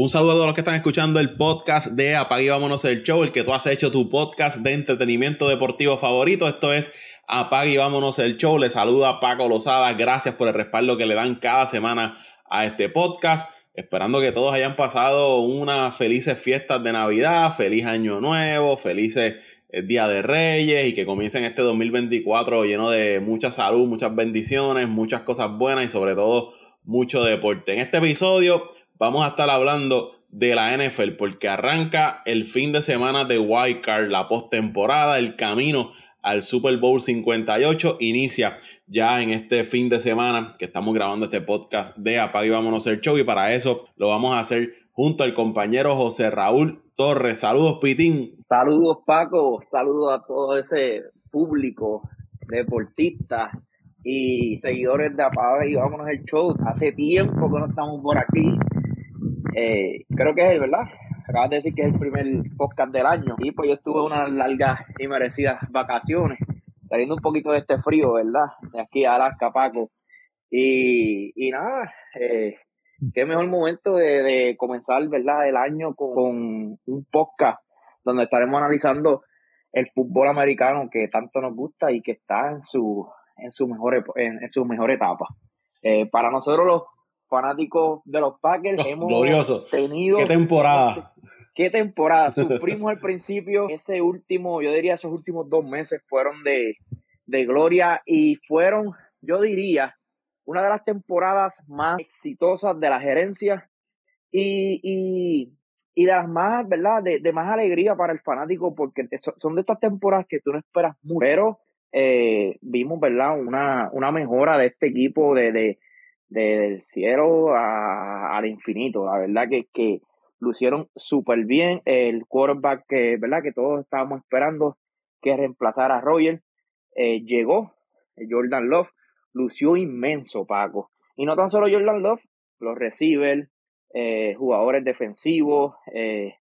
Un saludo a los que están escuchando el podcast de Apague y Vámonos el Show, el que tú has hecho tu podcast de entretenimiento deportivo favorito. Esto es Apague y Vámonos el Show. Les saluda Paco Lozada. Gracias por el respaldo que le dan cada semana a este podcast. Esperando que todos hayan pasado unas felices fiestas de Navidad, feliz año nuevo, felices eh, Día de Reyes y que comiencen este 2024 lleno de mucha salud, muchas bendiciones, muchas cosas buenas y sobre todo mucho deporte. En este episodio vamos a estar hablando de la NFL porque arranca el fin de semana de Wild Card, la postemporada, el camino al Super Bowl 58 inicia ya en este fin de semana que estamos grabando este podcast de Apaga y Vámonos el Show y para eso lo vamos a hacer junto al compañero José Raúl Torres. Saludos, Pitín. Saludos, Paco. Saludos a todo ese público deportista y seguidores de Apaga y Vámonos el Show. Hace tiempo que no estamos por aquí eh, creo que es el, ¿verdad? Acabas de decir que es el primer podcast del año. Y pues yo estuve unas largas y merecidas vacaciones, saliendo un poquito de este frío, ¿verdad? De aquí a Alaska, Paco. Y, y nada, eh, qué mejor momento de, comenzar, ¿verdad? El año con, un podcast donde estaremos analizando el fútbol americano que tanto nos gusta y que está en su, en su, mejor, en, su mejor etapa. Eh, para nosotros los fanáticos de los Packers. hemos glorioso. tenido. Qué temporada. Qué temporada. Sufrimos al principio. Ese último, yo diría, esos últimos dos meses fueron de, gloria y fueron, yo diría, una de las temporadas más exitosas de la gerencia y, y, y de las más, ¿verdad? De, más alegría para el fanático porque son de estas temporadas que tú no esperas mucho. Pero eh, vimos, ¿verdad? Una, una mejora de este equipo, de, del cielo al infinito. La verdad que, que lucieron súper bien. El quarterback que, ¿verdad? que todos estábamos esperando que reemplazara a Roger, eh, llegó. Jordan Love lució inmenso, Paco. Y no tan solo Jordan Love, los receivers, eh, jugadores defensivos. Eh,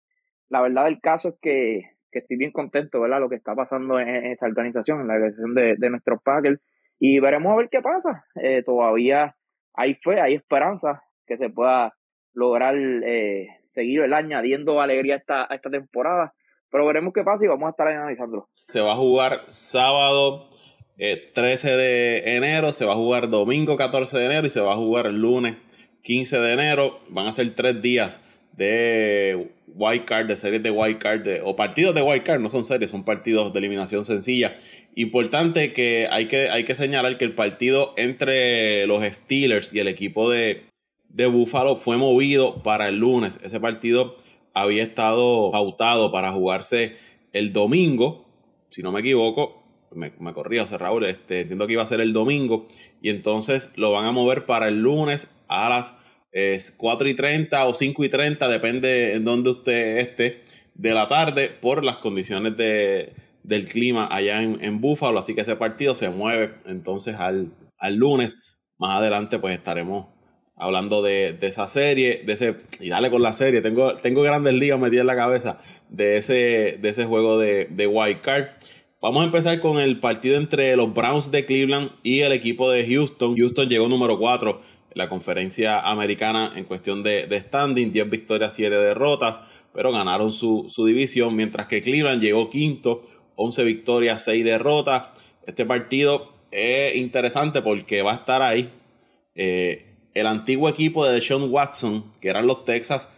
la verdad del caso es que, que, estoy bien contento, ¿verdad? Lo que está pasando en, esa organización, en la organización de, de nuestros Packers. Y veremos a ver qué pasa. todavía hay fe, hay esperanza que se pueda lograr eh, seguir añadiendo alegría a esta, esta temporada. Pero veremos qué pasa y vamos a estar analizándolo. Se va a jugar sábado 13 eh, de enero, se va a jugar domingo 14 de enero y se va a jugar el lunes 15 de enero. Van a ser tres días de wild card, de series de wild card, o partidos de wild card, no son series, son partidos de eliminación sencilla. Importante que hay que, hay que señalar que el partido entre los Steelers y el equipo de, de Buffalo fue movido para el lunes. Ese partido había estado pautado para jugarse el domingo, si no me equivoco, me, me corría José Raúl, este, entiendo que iba a ser el domingo, y entonces lo van a mover para el lunes a las es 4 y 30 o 5 y 30, depende en dónde usted esté, de la tarde por las condiciones de, del clima allá en, en Búfalo. Así que ese partido se mueve entonces al, lunes. Más adelante pues estaremos hablando de, esa serie, de ese, y dale con la serie, tengo, tengo grandes líos metidos en la cabeza de ese, de ese juego de, de Wild Card. Vamos a empezar con el partido entre los Browns de Cleveland y el equipo de Houston. Houston llegó número 4 la conferencia americana en cuestión de, standing, 10 victorias, 7 derrotas, pero ganaron su, división, mientras que Cleveland llegó quinto, 11 victorias, 6 derrotas. Este partido es interesante porque va a estar ahí eh, el antiguo equipo de Sean Watson, que eran los Texas,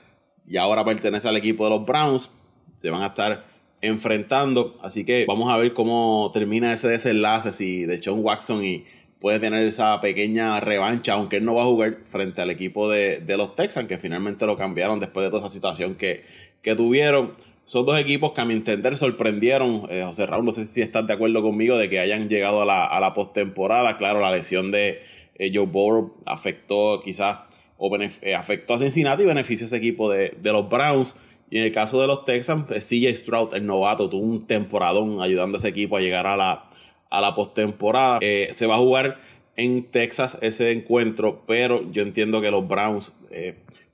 y ahora pertenece al equipo de los Browns. Se van a estar enfrentando, así que vamos a ver cómo termina ese desenlace, si de Sean Watson y puede tener esa pequeña revancha, aunque él no va a jugar frente al equipo de, los Texans, que finalmente lo cambiaron después de toda esa situación que, tuvieron. Son dos equipos que a mi entender sorprendieron. Eh, José Raúl, no sé si estás de acuerdo conmigo de que hayan llegado a la, a postemporada. Claro, la lesión de eh, Joe Burrow afectó quizás o eh, afectó a Cincinnati y benefició a ese equipo de, los Browns. Y en el caso de los Texans, pues, CJ Stroud, el novato, tuvo un temporadón ayudando a ese equipo a llegar a la, a la postemporada. Se va a jugar en Texas ese encuentro, pero yo entiendo que los Browns,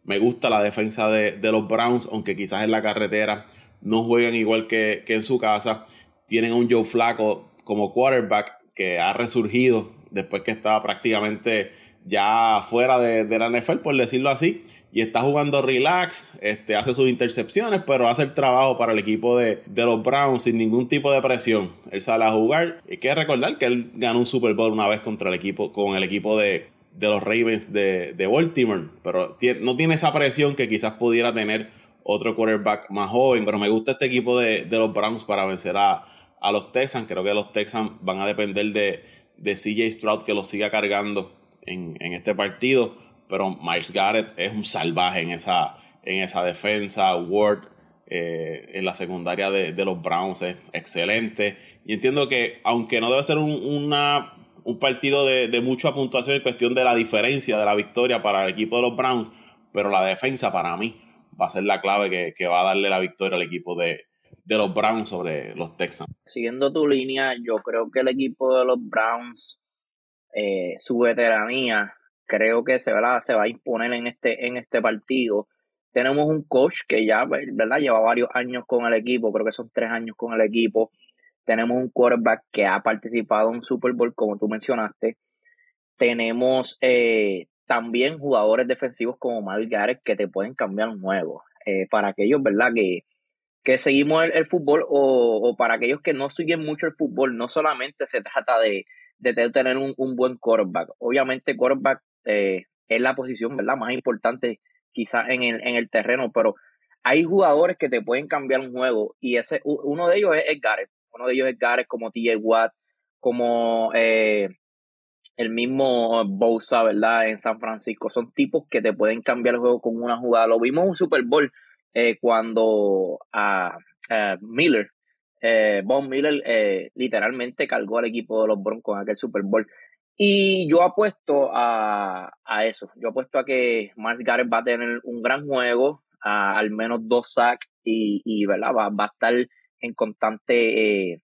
me gusta la defensa de, los Browns, aunque quizás en la carretera no juegan igual que, en su casa. Tienen un Joe Flaco como quarterback que ha resurgido después que estaba prácticamente ya fuera de, de, la NFL, por decirlo así, y está jugando relax, este, hace sus intercepciones, pero hace el trabajo para el equipo de, de, los Browns sin ningún tipo de presión. Él sale a jugar. Hay que recordar que él ganó un Super Bowl una vez contra el equipo, con el equipo de, de los Ravens de Baltimore, pero no tiene esa presión que quizás pudiera tener otro quarterback más joven, pero me gusta este equipo de, de los Browns para vencer a, a, los Texans. Creo que los Texans van a depender de, de CJ Stroud que lo siga cargando en, en, este partido, pero Miles Garrett es un salvaje en esa, en esa defensa. Ward eh, en la secundaria de, de, los Browns es excelente. Y entiendo que, aunque no debe ser un, una, un partido de, de mucha puntuación en cuestión de la diferencia de la victoria para el equipo de los Browns, pero la defensa para mí va a ser la clave que, va a darle la victoria al equipo de, los Browns sobre los Texans. Siguiendo tu línea, yo creo que el equipo de los Browns, eh, su veteranía, creo que se, se va a imponer en este, en este partido. Tenemos un coach que ya, ¿verdad? Lleva varios años con el equipo, creo que son tres años con el equipo. Tenemos un quarterback que ha participado en Super Bowl, como tú mencionaste. Tenemos eh, también jugadores defensivos como Mal Garrett que te pueden cambiar un juego. Eh, para aquellos, ¿verdad? Que, que seguimos el, fútbol o, para aquellos que no siguen mucho el fútbol, no solamente se trata de, de tener un, un, buen quarterback. Obviamente, quarterback eh, es la posición, ¿verdad? Más importante quizás en el, en el terreno, pero hay jugadores que te pueden cambiar un juego y ese uno de ellos es, Garrett. Uno de ellos es Garrett como TJ Watt, como eh, el mismo Bosa, ¿verdad? En San Francisco. Son tipos que te pueden cambiar el juego con una jugada. Lo vimos en un Super Bowl eh, cuando a Miller, eh, Von Miller, eh, literalmente cargó al equipo de los Broncos en aquel Super Bowl. Y yo apuesto a, a eso. Yo apuesto a que Mark Garrett va a tener un gran juego, a, al menos dos sacks y, y ¿verdad? Va, va, a estar en constante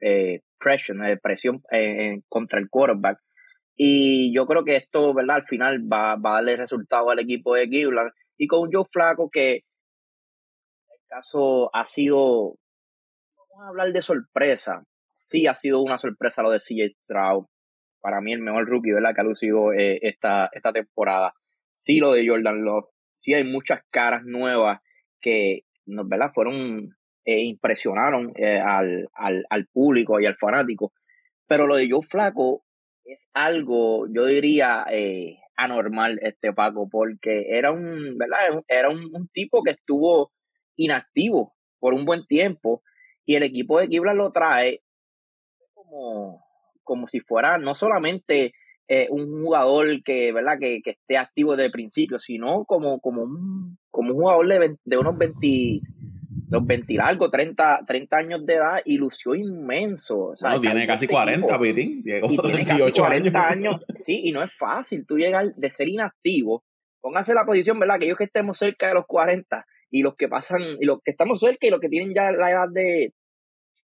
eh, presión, presión contra el quarterback. Y yo creo que esto, ¿verdad? Al final va, va a darle resultado al equipo de Cleveland. Y con Joe Flaco, que el caso ha sido, vamos a hablar de sorpresa. Sí ha sido una sorpresa lo de CJ Stroud. Para mí el mejor rookie, ¿verdad? Que ha lucido eh, esta, esta temporada. Sí lo de Jordan Love. Sí hay muchas caras nuevas que, ¿verdad? Fueron, eh, impresionaron eh, al, al, al público y al fanático. Pero lo de Joe Flaco es algo, yo diría, eh, anormal este Paco, porque era un, ¿verdad? Era un, tipo que estuvo inactivo por un buen tiempo y el equipo de Kibla lo trae como, como si fuera no solamente eh, un jugador que, ¿verdad? Que, que, esté activo desde el principio, sino como, como, un, como un jugador de, de unos 20, los 20 largos, 30, 30 años de edad y lució inmenso. O tiene casi 40, Pitín. Llegó y tiene casi 40 años. Sí, y no es fácil. Tú llegar de ser inactivo, póngase la posición, ¿verdad? Aquellos que estemos cerca de los 40 y los que pasan, y los que estamos cerca y los que tienen ya la edad de,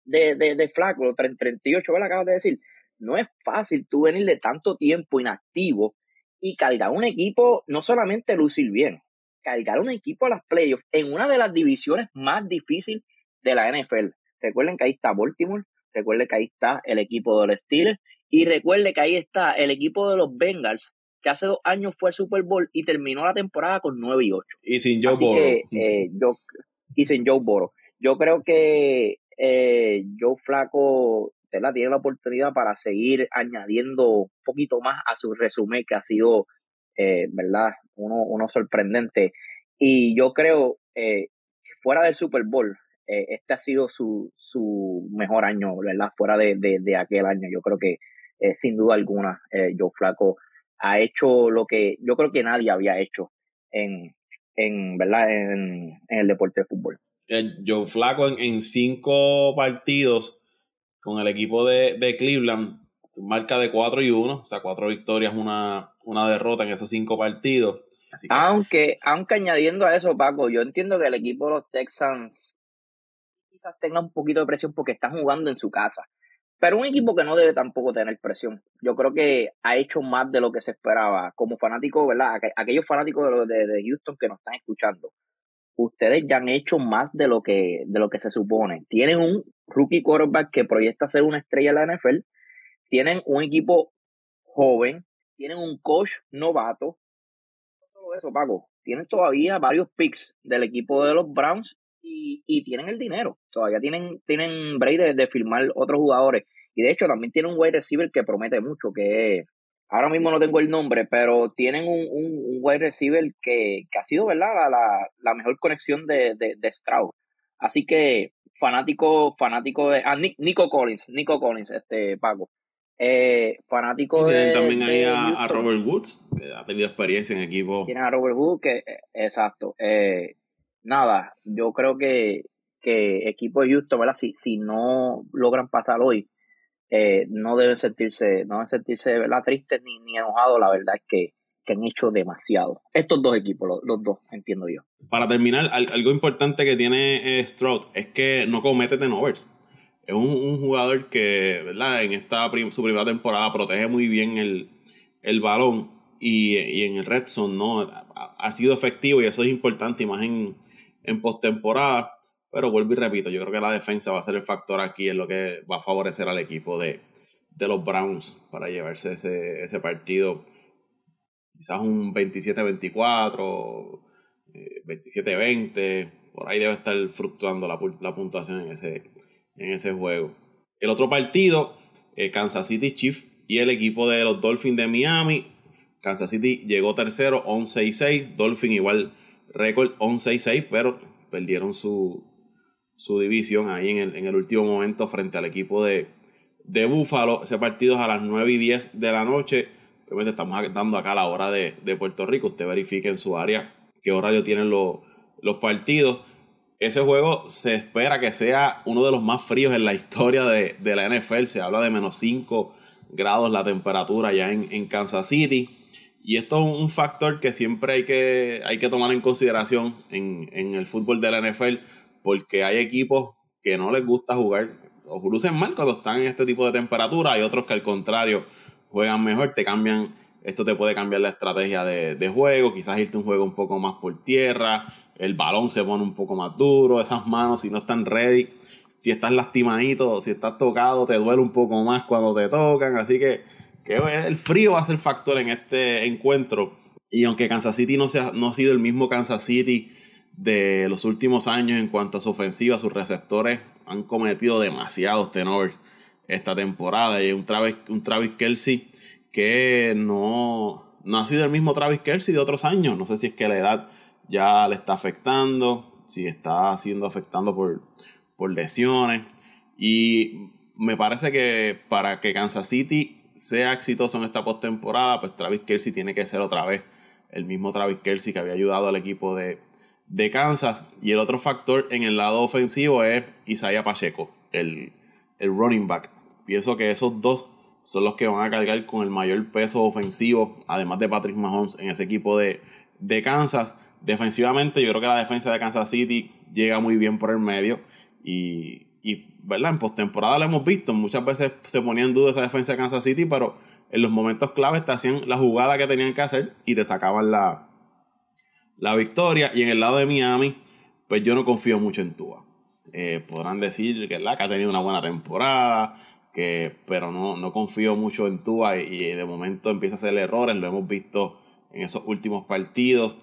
de, de, de flaco, los 38, ¿verdad? Acabas de decir. No es fácil tú venir de tanto tiempo inactivo y cargar un equipo, no solamente lucir bien, cargar un equipo a las playoffs en una de las divisiones más difíciles de la NFL. Recuerden que ahí está Baltimore, recuerden que ahí está el equipo de los Steelers y recuerden que ahí está el equipo de los Bengals que hace dos años fue al Super Bowl y terminó la temporada con 9 y 8. Y sin Joe Burrow. Eh, yo, y sin Joe Burrow. Yo creo que eh, Joe Flaco tiene la oportunidad para seguir añadiendo un poquito más a su resumen que ha sido eh, ¿verdad? Uno, uno sorprendente. Y yo creo, eh, fuera del Super Bowl, eh, este ha sido su, su mejor año, ¿verdad? Fuera de, de, aquel año. Yo creo que, sin duda alguna, Joe Flaco ha hecho lo que yo creo que nadie había hecho en, en ¿verdad? En, en el deporte de fútbol. Joe Flaco en, en, cinco partidos con el equipo de, de Cleveland marca de 4 y 1, o sea, 4 victorias, una, una derrota en esos 5 partidos. Aunque, aunque añadiendo a eso, Paco, yo entiendo que el equipo de los Texans quizás tenga un poquito de presión porque están jugando en su casa. Pero un equipo que no debe tampoco tener presión. Yo creo que ha hecho más de lo que se esperaba. Como fanático, ¿verdad? Aquellos fanáticos de, de, Houston que nos están escuchando. Ustedes ya han hecho más de lo que, de lo que se supone. Tienen un rookie quarterback que proyecta ser una estrella en la NFL tienen un equipo joven tienen un coach novato. No solo eso, Paco, tienen todavía varios picks del equipo de los Browns y, y tienen el dinero. Todavía tienen, tienen break de, de firmar otros jugadores. Y de hecho también tienen un wide receiver que promete mucho, que ahora mismo no tengo el nombre, pero tienen un, un, wide receiver que, que, ha sido, ¿verdad? La, la, mejor conexión de, de, de Stroud. Así que fanático, fanático de. Ah, Nico Collins, Nico Collins, este Paco. Eh, fanático de. también ahí a, Robert Woods, que ha tenido experiencia en equipo. Tienen a Robert Woods, que, eh, exacto. Eh, nada, yo creo que, que equipo de Houston, ¿verdad? Si, si no logran pasar hoy, eh, no deben sentirse, no deben sentirse ¿verdad? tristes ni, ni enojados. La verdad es que, que han hecho demasiado. Estos dos equipos, los, los dos, entiendo yo. Para terminar, algo importante que tiene Stroud es que no comete tenovers es un, jugador que, ¿verdad? En esta su primera temporada protege muy bien el, el balón y, y, en el red zone, ¿no? Ha, sido efectivo y eso es importante, y más en, en postemporada. Pero vuelvo y repito, yo creo que la defensa va a ser el factor aquí, en lo que va a favorecer al equipo de, de los Browns para llevarse ese, ese partido. Quizás un 27-24, 27-20, eh, por ahí debe estar fluctuando la, la puntuación en ese, en ese juego. El otro partido, eh, Kansas City Chiefs y el equipo de los Dolphins de Miami. Kansas City llegó tercero, 11-6. Dolphins igual récord 11-6, pero perdieron su, su división ahí en el, en el, último momento frente al equipo de, de Buffalo. Ese partido es a las 9 y 10 de la noche. Obviamente estamos dando acá la hora de, de Puerto Rico. Usted verifique en su área qué horario tienen los, los partidos ese juego se espera que sea uno de los más fríos en la historia de, la NFL. Se habla de menos 5 grados la temperatura ya en, Kansas City. Y esto es un factor que siempre hay que, hay que tomar en consideración en, el fútbol de la NFL, porque hay equipos que no les gusta jugar o lucen mal cuando están en este tipo de temperatura. Hay otros que al contrario juegan mejor, te cambian, esto te puede cambiar la estrategia de, de juego, quizás irte un juego un poco más por tierra, el balón se pone un poco más duro, esas manos si no están ready, si estás lastimadito, si estás tocado, te duele un poco más cuando te tocan, así que, el frío va a ser factor en este encuentro. Y aunque Kansas City no, sea, no ha sido el mismo Kansas City de los últimos años en cuanto a su ofensiva, sus receptores han cometido demasiados tenores esta temporada. Y un Travis, un Travis Kelsey que no, no ha sido el mismo Travis Kelsey de otros años. No sé si es que la edad ya le está afectando, si está siendo afectando por, por lesiones. Y me parece que para que Kansas City sea exitoso en esta postemporada, pues Travis Kelsey tiene que ser otra vez el mismo Travis Kelsey que había ayudado al equipo de, de Kansas. Y el otro factor en el lado ofensivo es Isaiah Pacheco, el, el running back. Pienso que esos dos son los que van a cargar con el mayor peso ofensivo, además de Patrick Mahomes en ese equipo de, de Kansas. Defensivamente, yo creo que la defensa de Kansas City llega muy bien por el medio. Y, y ¿verdad? En postemporada lo hemos visto. Muchas veces se ponía en duda esa defensa de Kansas City, pero en los momentos claves te hacían la jugada que tenían que hacer y te sacaban la, la victoria. Y en el lado de Miami, pues yo no confío mucho en Tua. Eh, podrán decir que, que ha tenido una buena temporada, que, pero no, no confío mucho en Tua y de momento empieza a hacer errores. Lo hemos visto en esos últimos partidos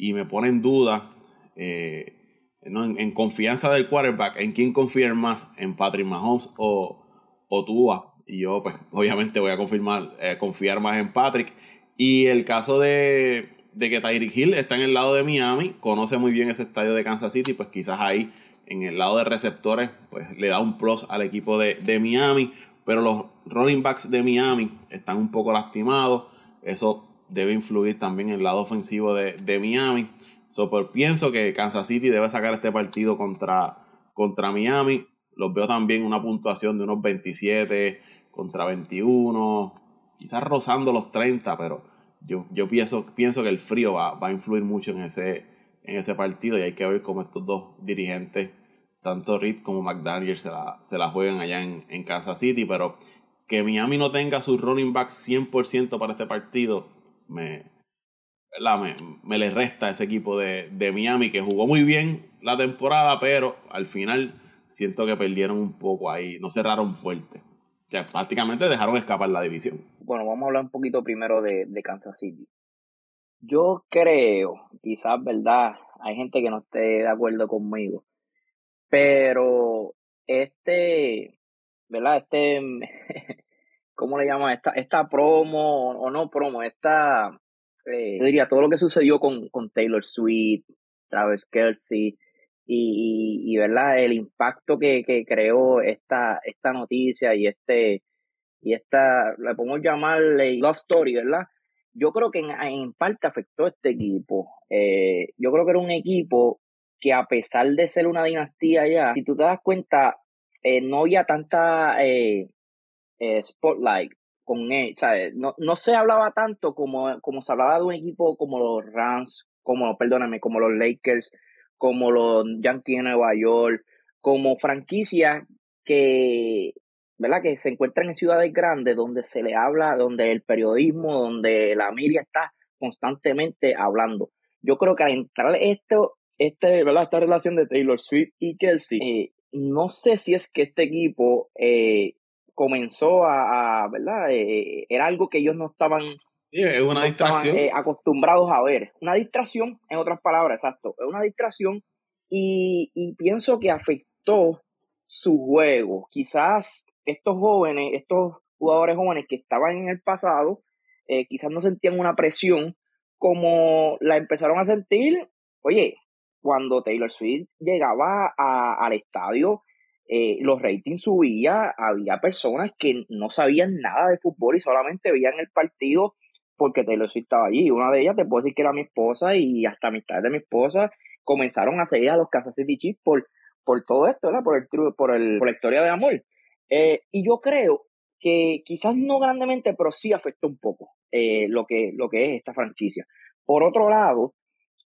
y me pone en duda eh, en, confianza del quarterback, en quién confiar más, en Patrick Mahomes o, o Tua. Y yo, pues, obviamente voy a confirmar, eh, confiar más en Patrick. Y el caso de, de que Tyreek Hill está en el lado de Miami, conoce muy bien ese estadio de Kansas City, pues quizás ahí en el lado de receptores, pues le da un plus al equipo de, de Miami. Pero los running backs de Miami están un poco lastimados. Eso debe influir también en el lado ofensivo de, Miami. So, pienso que Kansas City debe sacar este partido contra, contra Miami. Los veo también una puntuación de unos 27 contra 21, quizás rozando los 30, pero yo, yo pienso, pienso que el frío va, va, a influir mucho en ese, en ese partido y hay que ver cómo estos dos dirigentes, tanto Reed como McDaniel, se la, se la juegan allá en, en Kansas City, pero que Miami no tenga su running back 100% para este partido, me, me, me, le resta a ese equipo de, de, Miami que jugó muy bien la temporada, pero al final siento que perdieron un poco ahí, no cerraron fuerte. que prácticamente dejaron escapar la división. Bueno, vamos a hablar un poquito primero de, de Kansas City. Yo creo, quizás, ¿verdad? Hay gente que no esté de acuerdo conmigo, pero este, ¿verdad? Este, ¿cómo le llaman? Esta, esta promo, o no promo, esta, eh, yo diría, todo lo que sucedió con, con Taylor Swift, Travis Kelsey, y, y, ¿verdad? El impacto que, que creó esta, esta noticia y este, y esta, le podemos llamarle love story, ¿verdad? Yo creo que en, en parte afectó a este equipo. Eh, yo creo que era un equipo que a pesar de ser una dinastía ya, si tú te das cuenta, eh, no había tanta eh, eh, spotlight con él, ¿sabes? No, no se hablaba tanto como, como se hablaba de un equipo como los Rams, como, perdóname, como los Lakers, como los Yankees de Nueva York, como franquicias que, ¿verdad? Que se encuentran en ciudades grandes donde se le habla, donde el periodismo, donde la media está constantemente hablando. Yo creo que al entrar esto, este, ¿verdad? esta relación de Taylor Swift y Kelsey, eh, no sé si es que este equipo eh, comenzó a, ¿verdad? Eh, era algo que ellos no estaban, una distracción. acostumbrados a ver. Una distracción, en otras palabras, exacto. Es una distracción y, y pienso que afectó su juego. Quizás estos jóvenes, estos jugadores jóvenes que estaban en el pasado, quizás no sentían una presión como la empezaron a sentir, oye, cuando Taylor Swift llegaba al estadio, eh, los ratings subían, había personas que no sabían nada de fútbol y solamente veían el partido porque Taylor Swift estaba allí. Una de ellas, te puedo decir que era mi esposa y hasta amistades de mi esposa comenzaron a seguir a los Kansas City Chiefs por, por todo esto, ¿verdad? Por, el, por, el, por la historia de amor. Eh, y yo creo que quizás no grandemente, pero sí afectó un poco eh, lo, que, lo que es esta franquicia. Por otro lado,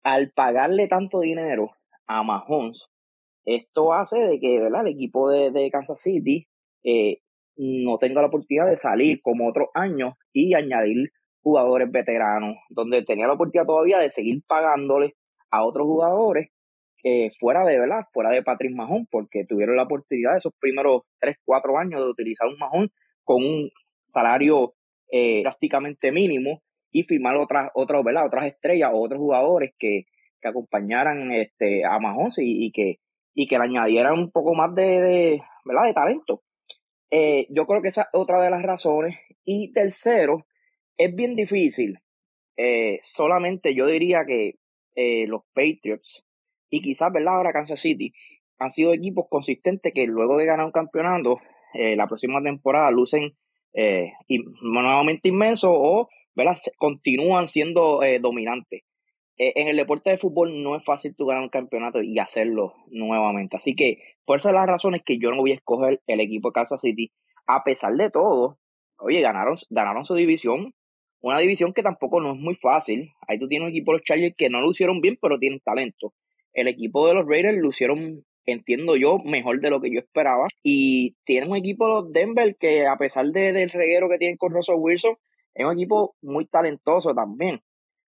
al pagarle tanto dinero a Mahomes, esto hace de que ¿verdad? el equipo de, Kansas City eh, no tenga la oportunidad de salir como otros años y añadir jugadores veteranos, donde tenía la oportunidad todavía de seguir pagándole a otros jugadores eh, fuera de verdad, fuera de Patrick Mahomes, porque tuvieron la oportunidad de esos primeros 3, 4 años de utilizar un Mahomes con un salario eh, prácticamente mínimo y firmar otras, otras, ¿verdad? otras estrellas o otros jugadores que, que acompañaran este, a Mahomes y, que, y que le añadieran un poco más de, ¿verdad? de talento. Eh, yo creo que esa es otra de las razones. Y tercero, es bien difícil. Eh, solamente yo diría que eh, los Patriots y quizás, ¿verdad? Ahora Kansas City han sido equipos consistentes que luego de ganar un campeonato, la próxima temporada lucen nuevamente inmensos o ¿verdad? continúan siendo eh, dominantes. Eh, en el deporte de fútbol no es fácil tú ganar un campeonato y hacerlo nuevamente. Así que por esas las razones que yo no voy a escoger el equipo de Kansas City. A pesar de todo, oye, ganaron, ganaron su división. Una división que tampoco no es muy fácil. Ahí tú tienes un equipo de los Chargers que no lo hicieron bien, pero tienen talento. El equipo de los Raiders lo hicieron, entiendo yo, mejor de lo que yo esperaba. Y tienen un equipo de los Denver que, a pesar de, del reguero que tienen con Russell Wilson, es un equipo muy talentoso también.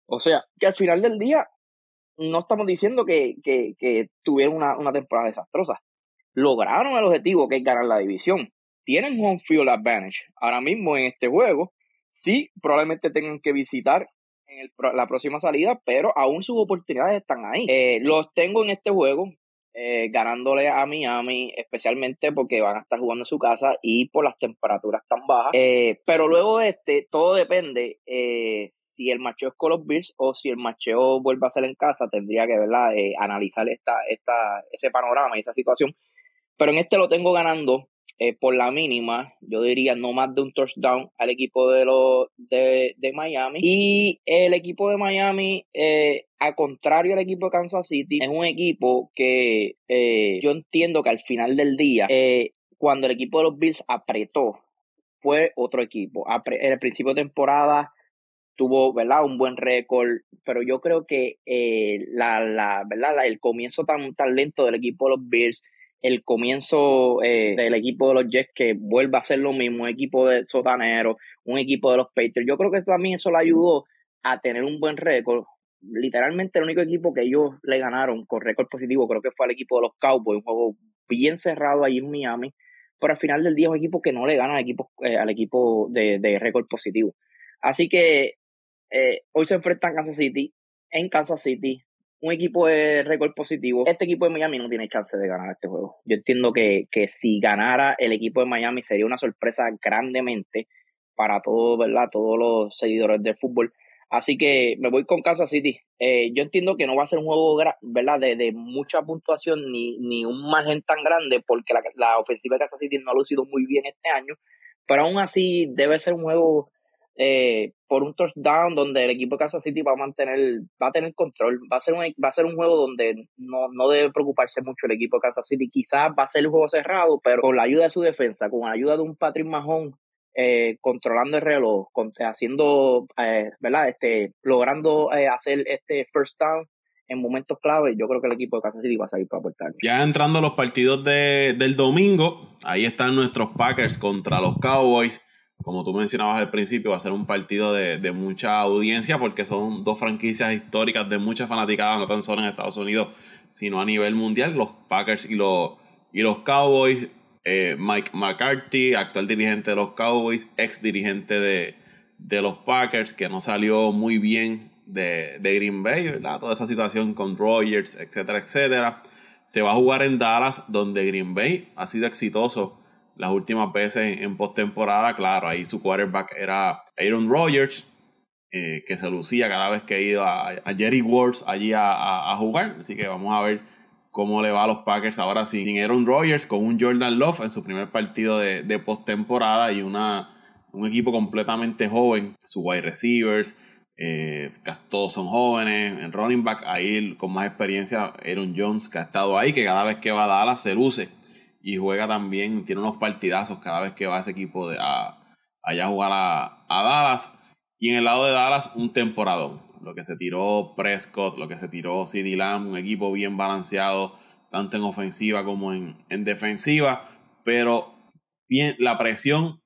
O sea, que al final del día no estamos diciendo que, que, tuvieron una, una, temporada desastrosa. Lograron el objetivo que es ganar la división. Tienen home field advantage. Ahora mismo en este juego, sí, probablemente tengan que visitar en la próxima salida, pero aún sus oportunidades están ahí. Eh, los tengo en este juego. Eh, ganándole a Miami, especialmente porque van a estar jugando en su casa y por las temperaturas tan bajas. Eh, pero luego este, todo depende eh, si el macheo es con los o si el macheo vuelve a ser en casa, tendría que ¿verdad? analizar esta, esta, ese panorama y esa situación. Pero en este lo tengo ganando eh, por la mínima, yo diría no más de un touchdown al equipo de, los de, Miami. Y el equipo de Miami, eh, a contrario al equipo de Kansas City, es un equipo que eh, yo entiendo que al final del día, cuando el equipo de los Bills apretó, fue otro equipo. En el principio de temporada tuvo, ¿verdad? Un buen récord, pero yo creo que la, la, ¿verdad? el comienzo tan, tan lento del equipo de los Bills el comienzo eh, del equipo de los Jets que vuelva a ser lo mismo, un equipo de sotaneros, un equipo de los Patriots. Yo creo que también eso le ayudó a tener un buen récord. Literalmente el único equipo que ellos le ganaron con récord positivo creo que fue el equipo de los Cowboys, un juego bien cerrado ahí en Miami, pero al final del día es un equipo que no le gana al equipo, eh, al equipo de, de récord positivo. Así que eh, hoy se enfrentan Kansas City, en Kansas City, un equipo de récord positivo. Este equipo de Miami no tiene chance de ganar este juego. Yo entiendo que, que si ganara el equipo de Miami sería una sorpresa grandemente para todos, ¿verdad? Todos los seguidores del fútbol. Así que me voy con Kansas City. Eh, yo entiendo que no va a ser un juego ¿verdad? De, de mucha puntuación ni, ni, un margen tan grande porque la, la, ofensiva de Kansas City no ha lucido muy bien este año. Pero aún así debe ser un juego eh, por un touchdown donde el equipo de Kansas City va a mantener, va a tener control. Va a ser un, va a ser un juego donde no, no debe preocuparse mucho el equipo de Kansas City. Quizás va a ser un juego cerrado, pero con la ayuda de su defensa, con la ayuda de un Patrick Mahon eh, controlando el reloj, haciendo, eh, ¿verdad? Este, logrando hacer este first down en momentos clave, yo creo que el equipo de Kansas City va a salir para aportar. Ya entrando a los partidos de, del domingo, ahí están nuestros Packers contra los Cowboys como tú mencionabas al principio, va a ser un partido de, mucha audiencia porque son dos franquicias históricas de mucha fanaticada, no tan solo en Estados Unidos, sino a nivel mundial, los Packers y los, y los Cowboys. Eh, Mike McCarthy, actual dirigente de los Cowboys, ex dirigente de, los Packers, que no salió muy bien de, Green Bay, ¿verdad? Toda esa situación con Rogers, etcétera, etcétera. Se va a jugar en Dallas, donde Green Bay ha sido exitoso las últimas veces en, postemporada, claro, ahí su quarterback era Aaron Rodgers, eh, que se lucía cada vez que iba a, Jerry Words allí a, jugar. Así que vamos a ver cómo le va a los Packers ahora sin Aaron Rodgers, con un Jordan Love en su primer partido de, de postemporada y una, un equipo completamente joven, sus wide receivers. Eh, todos son jóvenes, en running back ahí con más experiencia Aaron Jones que ha estado ahí, que cada vez que va a Dallas se luce y juega también, tiene unos partidazos cada vez que va ese equipo de, a, allá a jugar a, Dallas. Y en el lado de Dallas, un temporadón. Lo que se tiró Prescott, lo que se tiró CD Lamb, un equipo bien balanceado, tanto en ofensiva como en, en defensiva. Pero bien, la presión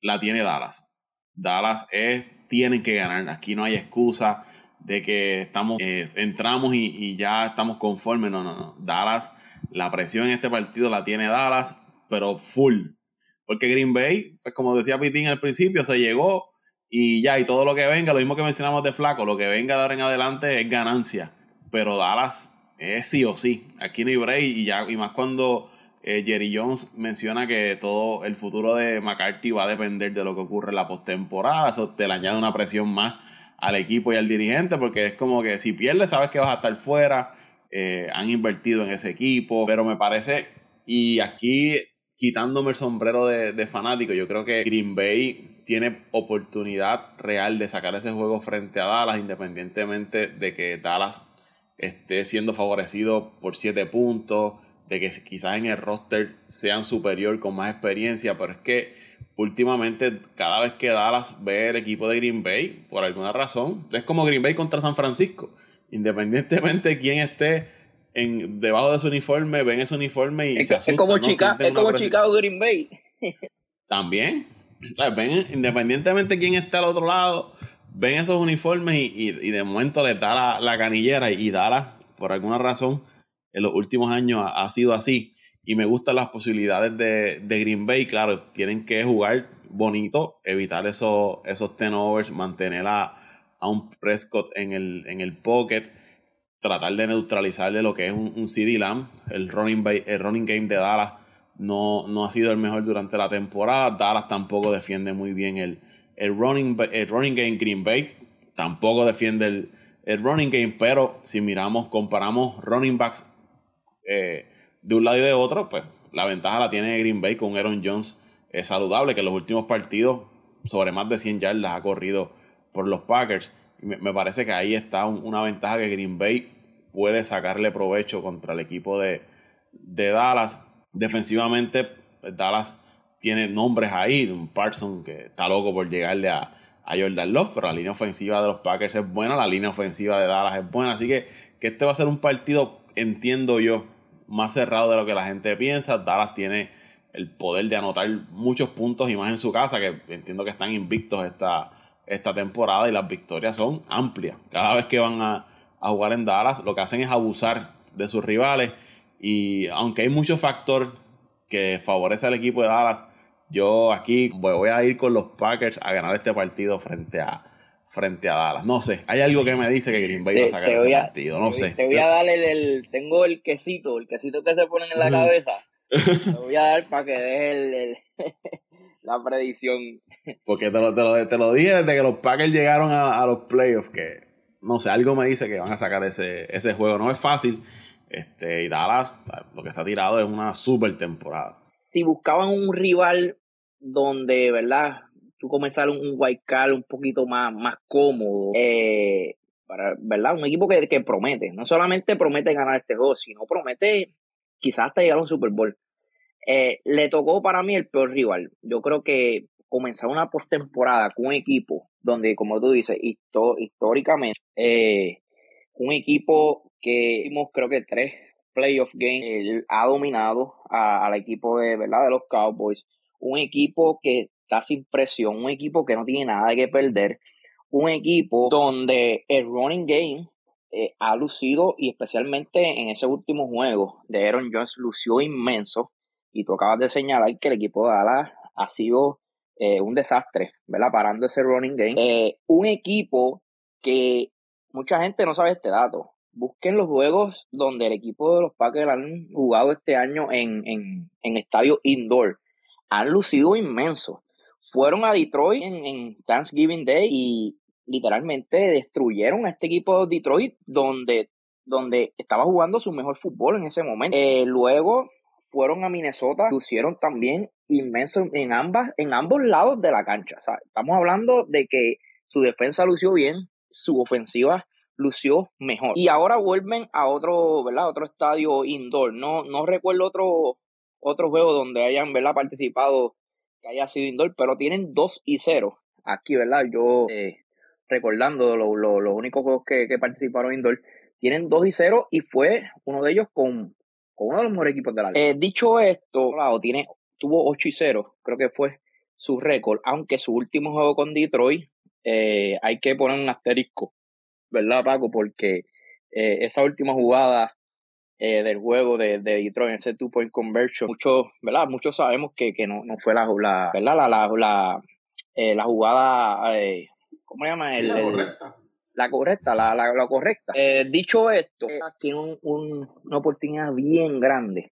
la tiene Dallas. Dallas es, tienen que ganar. Aquí no hay excusa de que estamos, eh, entramos y, y, ya estamos conformes. No, no, no. Dallas la presión en este partido la tiene Dallas, pero full. Porque Green Bay, pues como decía Pitín al principio, se llegó y ya, y todo lo que venga, lo mismo que mencionamos de Flaco, lo que venga de ahora en adelante es ganancia. Pero Dallas es sí o sí. Aquí no hay break y, ya, y más cuando eh, Jerry Jones menciona que todo el futuro de McCarthy va a depender de lo que ocurre en la postemporada. Eso te le añade una presión más al equipo y al dirigente, porque es como que si pierdes, sabes que vas a estar fuera eh, han invertido en ese equipo, pero me parece, y aquí quitándome el sombrero de, fanático, yo creo que Green Bay tiene oportunidad real de sacar ese juego frente a Dallas, independientemente de que Dallas esté siendo favorecido por 7 puntos, de que quizás en el roster sean superior con más experiencia, pero es que últimamente cada vez que Dallas ve el equipo de Green Bay, por alguna razón, es como Green Bay contra San Francisco independientemente de quién esté en, debajo de su uniforme, ven ese uniforme y es, se asustan, es como, es como Chicago Green Bay. También. ven, independientemente de quién esté al otro lado, ven esos uniformes y, de momento les da la, canillera y, Dallas, por alguna razón, en los últimos años ha, sido así. Y me gustan las posibilidades de, Green Bay. Claro, tienen que jugar bonito, evitar esos, esos tenovers, mantener a, a un Prescott en el, en el pocket, tratar de neutralizarle lo que es un, un CD Lamb. El running, el running game de Dallas no, no ha sido el mejor durante la temporada. Dallas tampoco defiende muy bien el, el, running, el running game Green Bay. Tampoco defiende el, el running game, pero si miramos, comparamos running backs eh, de un lado y de otro, pues la ventaja la tiene Green Bay con Aaron Jones es saludable, que en los últimos partidos sobre más de 100 yardas ha corrido por los Packers. Me, parece que ahí está una ventaja que Green Bay puede sacarle provecho contra el equipo de, Dallas. Defensivamente, Dallas tiene nombres ahí. Un Parson que está loco por llegarle a, a Jordan Love, pero la línea ofensiva de los Packers es buena, la línea ofensiva de Dallas es buena. Así que, que este va a ser un partido, entiendo yo, más cerrado de lo que la gente piensa. Dallas tiene el poder de anotar muchos puntos y más en su casa, que entiendo que están invictos esta, esta temporada y las victorias son amplias. Cada vez que van a, jugar en Dallas, lo que hacen es abusar de sus rivales. Y aunque hay mucho factor que favorece al equipo de Dallas. Yo aquí voy a ir con los Packers a ganar este partido frente a, frente a Dallas. No sé, hay algo que me dice que Green Bay va a sacar ese partido, no sé. Te voy a dar el, tengo el quesito, el quesito que se ponen en la cabeza. Te voy a dar para que des la predicción. Porque te lo, te, lo, dije desde que los Packers llegaron a, los playoffs, que no sé, algo me dice que van a sacar ese, ese juego. No es fácil. Este, y Dallas, lo que se ha tirado es una super temporada. Si buscaban un rival donde, ¿verdad? Tú comenzar un, un white card un poquito más, más cómodo, eh, para, ¿verdad? Un equipo que, que promete. No solamente promete ganar este juego, sino promete quizás hasta llegar a un Super Bowl. Eh, le tocó para mí el peor rival. Yo creo que comenzar una postemporada con un equipo donde, como tú dices, históricamente, eh, un equipo que creo que tres playoff games ha dominado al equipo de verdad de los Cowboys. Un equipo que está sin presión un equipo que no tiene nada que perder. Un equipo donde el running game eh, ha lucido y especialmente en ese último juego de Aaron Jones lució inmenso y tú acabas de señalar que el equipo de Dallas ha sido eh, un desastre, ¿verdad? Parando ese running game. Eh, un equipo que mucha gente no sabe este dato. Busquen los juegos donde el equipo de los Packers han jugado este año en, en, en estadio indoor. Han lucido inmenso. Fueron a Detroit en, Thanksgiving Day y literalmente destruyeron a este equipo de Detroit donde, donde estaba jugando su mejor fútbol en ese momento. Eh, luego fueron a Minnesota, lucieron también inmenso en, ambas, en ambos lados de la cancha. estamos hablando de que su defensa lució bien, su ofensiva lució mejor. Y ahora vuelven a otro, ¿verdad? Otro estadio indoor. No, no recuerdo otro, otro juego donde hayan, ¿verdad? Participado que haya sido indoor, pero tienen 2 y 0. Aquí, ¿verdad? Yo eh, recordando los únicos juegos que, que participaron indoor, tienen 2 y 0 y fue uno de ellos con con uno de los mejores equipos de la liga. Eh, dicho esto, claro, tiene, tuvo 8 y 0, creo que fue su récord, aunque su último juego con Detroit eh, hay que poner un asterisco, ¿verdad, Paco? Porque eh, esa última jugada del juego de, de, Detroit, ese two point conversion, muchos, ¿verdad? Muchos sabemos que, que no, no fue la, la, ¿verdad? La, la, la, la jugada, ¿cómo se llama? El, la correcta, la, la, correcta. Eh, dicho esto, tiene una oportunidad bien grande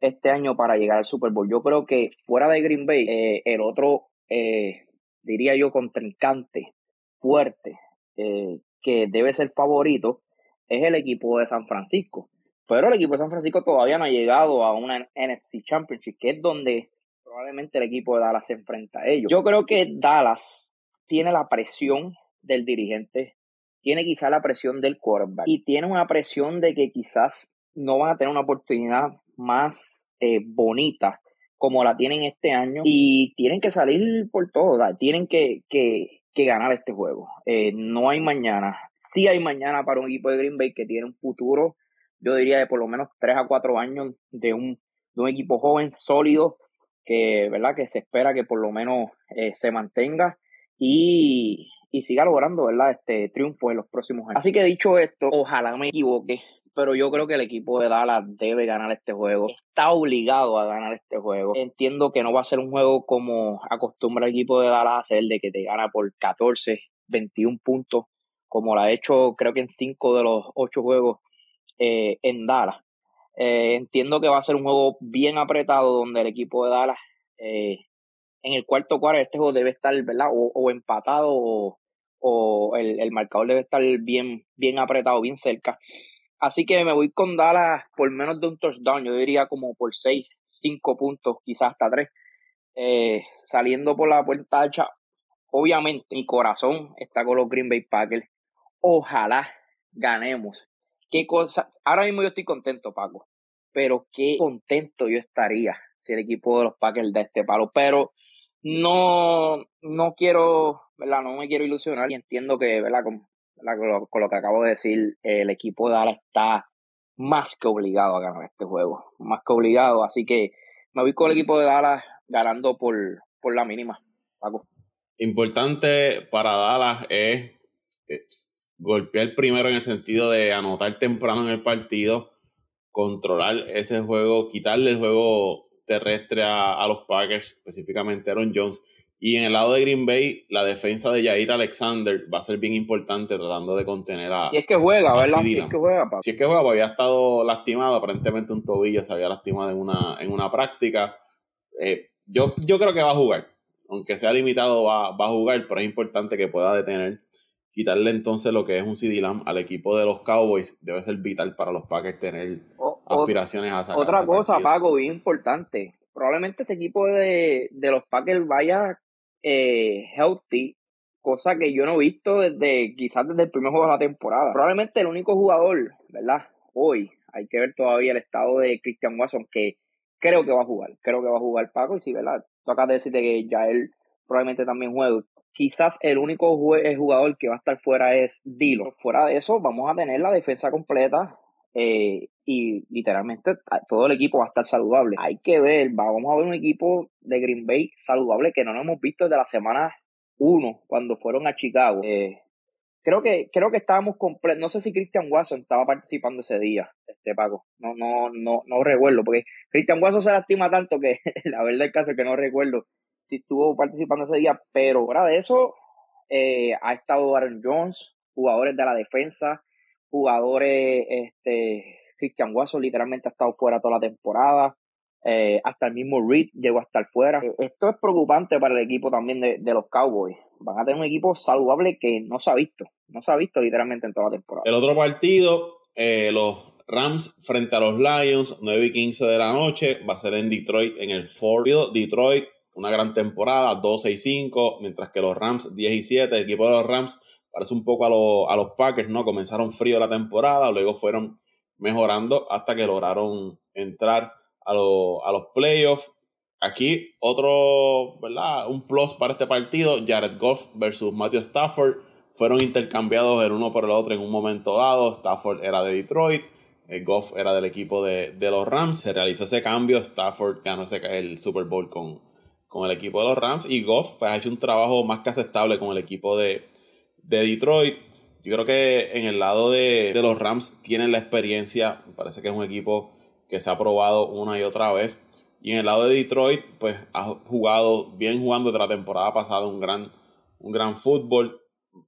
este año para llegar al Super Bowl. Yo creo que fuera de Green Bay, eh, el otro, eh, diría yo, contrincante fuerte que debe ser favorito es el equipo de San Francisco. Pero el equipo de San Francisco todavía no ha llegado a una NFC Championship, que es donde probablemente el equipo de Dallas se enfrenta a ellos. Yo creo que Dallas tiene la presión del dirigente tiene quizás la presión del quarterback y tiene una presión de que quizás no van a tener una oportunidad más eh, bonita como la tienen este año y tienen que salir por todo, tienen que, que, que, ganar este juego. Eh, no hay mañana. Sí hay mañana para un equipo de Green Bay que tiene un futuro, yo diría de por lo menos 3 a 4 años de un, de un equipo joven, sólido, que, ¿verdad? que se espera que por lo menos eh, se mantenga y, y siga logrando, ¿verdad? Este triunfo en los próximos años. Así que dicho esto, ojalá me equivoque, pero yo creo que el equipo de Dallas debe ganar este juego. Está obligado a ganar este juego. Entiendo que no va a ser un juego como acostumbra el equipo de Dallas a hacer, de que te gana por 14, 21 puntos, como lo ha hecho creo que en 5 de los 8 juegos eh, en Dallas. Eh, entiendo que va a ser un juego bien apretado donde el equipo de Dallas eh, en el cuarto cuarto este juego debe estar, ¿verdad? O, o empatado o, o el, el marcador debe estar bien, bien apretado, bien cerca. Así que me voy con Dallas por menos de un touchdown, yo diría como por 6, 5 puntos, quizás hasta 3. Eh, saliendo por la puerta hecha, obviamente mi corazón está con los Green Bay Packers. Ojalá ganemos. Qué cosa, ahora mismo yo estoy contento, Paco, pero qué contento yo estaría si el equipo de los Packers da este palo. Pero no, no quiero, No me quiero ilusionar y entiendo que, ¿verdad? Con, lo, que acabo de decir, el equipo de Dallas está más que obligado a ganar este juego, más que obligado, así que me voy con el equipo de Dallas ganando por, por la mínima, Paco. Importante para Dallas es, es golpear primero en el sentido de anotar temprano en el partido, controlar ese juego, quitarle el juego terrestre a, los Packers, específicamente Aaron Jones. Y en el lado de Green Bay, la defensa de Jair Alexander va a ser bien importante tratando de contener a. Si es que juega, ¿verdad? Si es que juega, Si es que juega, pues había estado lastimado, aparentemente un tobillo se había lastimado en una, en una práctica. Eh, yo, yo creo que va a jugar. Aunque sea limitado, va, va a jugar, pero es importante que pueda detener quitarle entonces lo que es un CD Lamb al equipo de los Cowboys debe ser vital para los Packers tener aspiraciones a sacar Otra cosa, Paco, bien importante. Probablemente este equipo de, los Packers vaya eh, healthy, cosa que yo no he visto desde quizás desde el primer juego de la temporada. Probablemente el único jugador, ¿verdad? Hoy hay que ver todavía el estado de Christian Watson, que creo que va a jugar. Creo que va a jugar Paco, y si, ¿verdad? Tú acabas de decirte que ya él probablemente también juegue quizás el único jugador que va a estar fuera es Dilo. Fuera de eso, vamos a tener la defensa completa eh, y literalmente todo el equipo va a estar saludable. Hay que ver, vamos a ver un equipo de Green Bay saludable que no lo hemos visto desde la semana 1 cuando fueron a Chicago. Eh, creo que creo que estábamos completos. No sé si Christian Watson estaba participando ese día, este Paco. No no no no recuerdo porque Christian Watson se lastima tanto que la verdad es que no recuerdo si estuvo participando ese día, pero fuera de eso, eh, ha estado Aaron Jones, jugadores de la defensa, jugadores, este, Christian Watson literalmente ha estado fuera toda la temporada, eh, hasta el mismo Reed llegó a estar fuera. Eh, esto es preocupante para el equipo también de, los Cowboys. Van a tener un equipo saludable que no se ha visto, no se ha visto literalmente en toda la temporada. El otro partido, los Rams frente a los Lions, 9 y 15 de la noche, va a ser en Detroit, en el Ford Detroit una gran temporada, 12 y 5, mientras que los Rams 10 y 7, el equipo de los Rams parece un poco a, a los Packers, ¿no? Comenzaron frío la temporada, luego fueron mejorando hasta que lograron entrar a, a los playoffs. Aquí otro, ¿verdad? Un plus para este partido, Jared Goff versus Matthew Stafford. Fueron intercambiados el uno por el otro en un momento dado. Stafford era de Detroit, el Goff era del equipo de, de los Rams. Se realizó ese cambio, Stafford ganó ese, el Super Bowl con, con el equipo de los Rams y Goff pues, ha hecho un trabajo más que aceptable con el equipo de, Detroit. Yo creo que en el lado de, los Rams tienen la experiencia, me parece que es un equipo que se ha probado una y otra vez. Y en el lado de Detroit, pues ha jugado, bien jugando desde la temporada pasada, un gran, un gran fútbol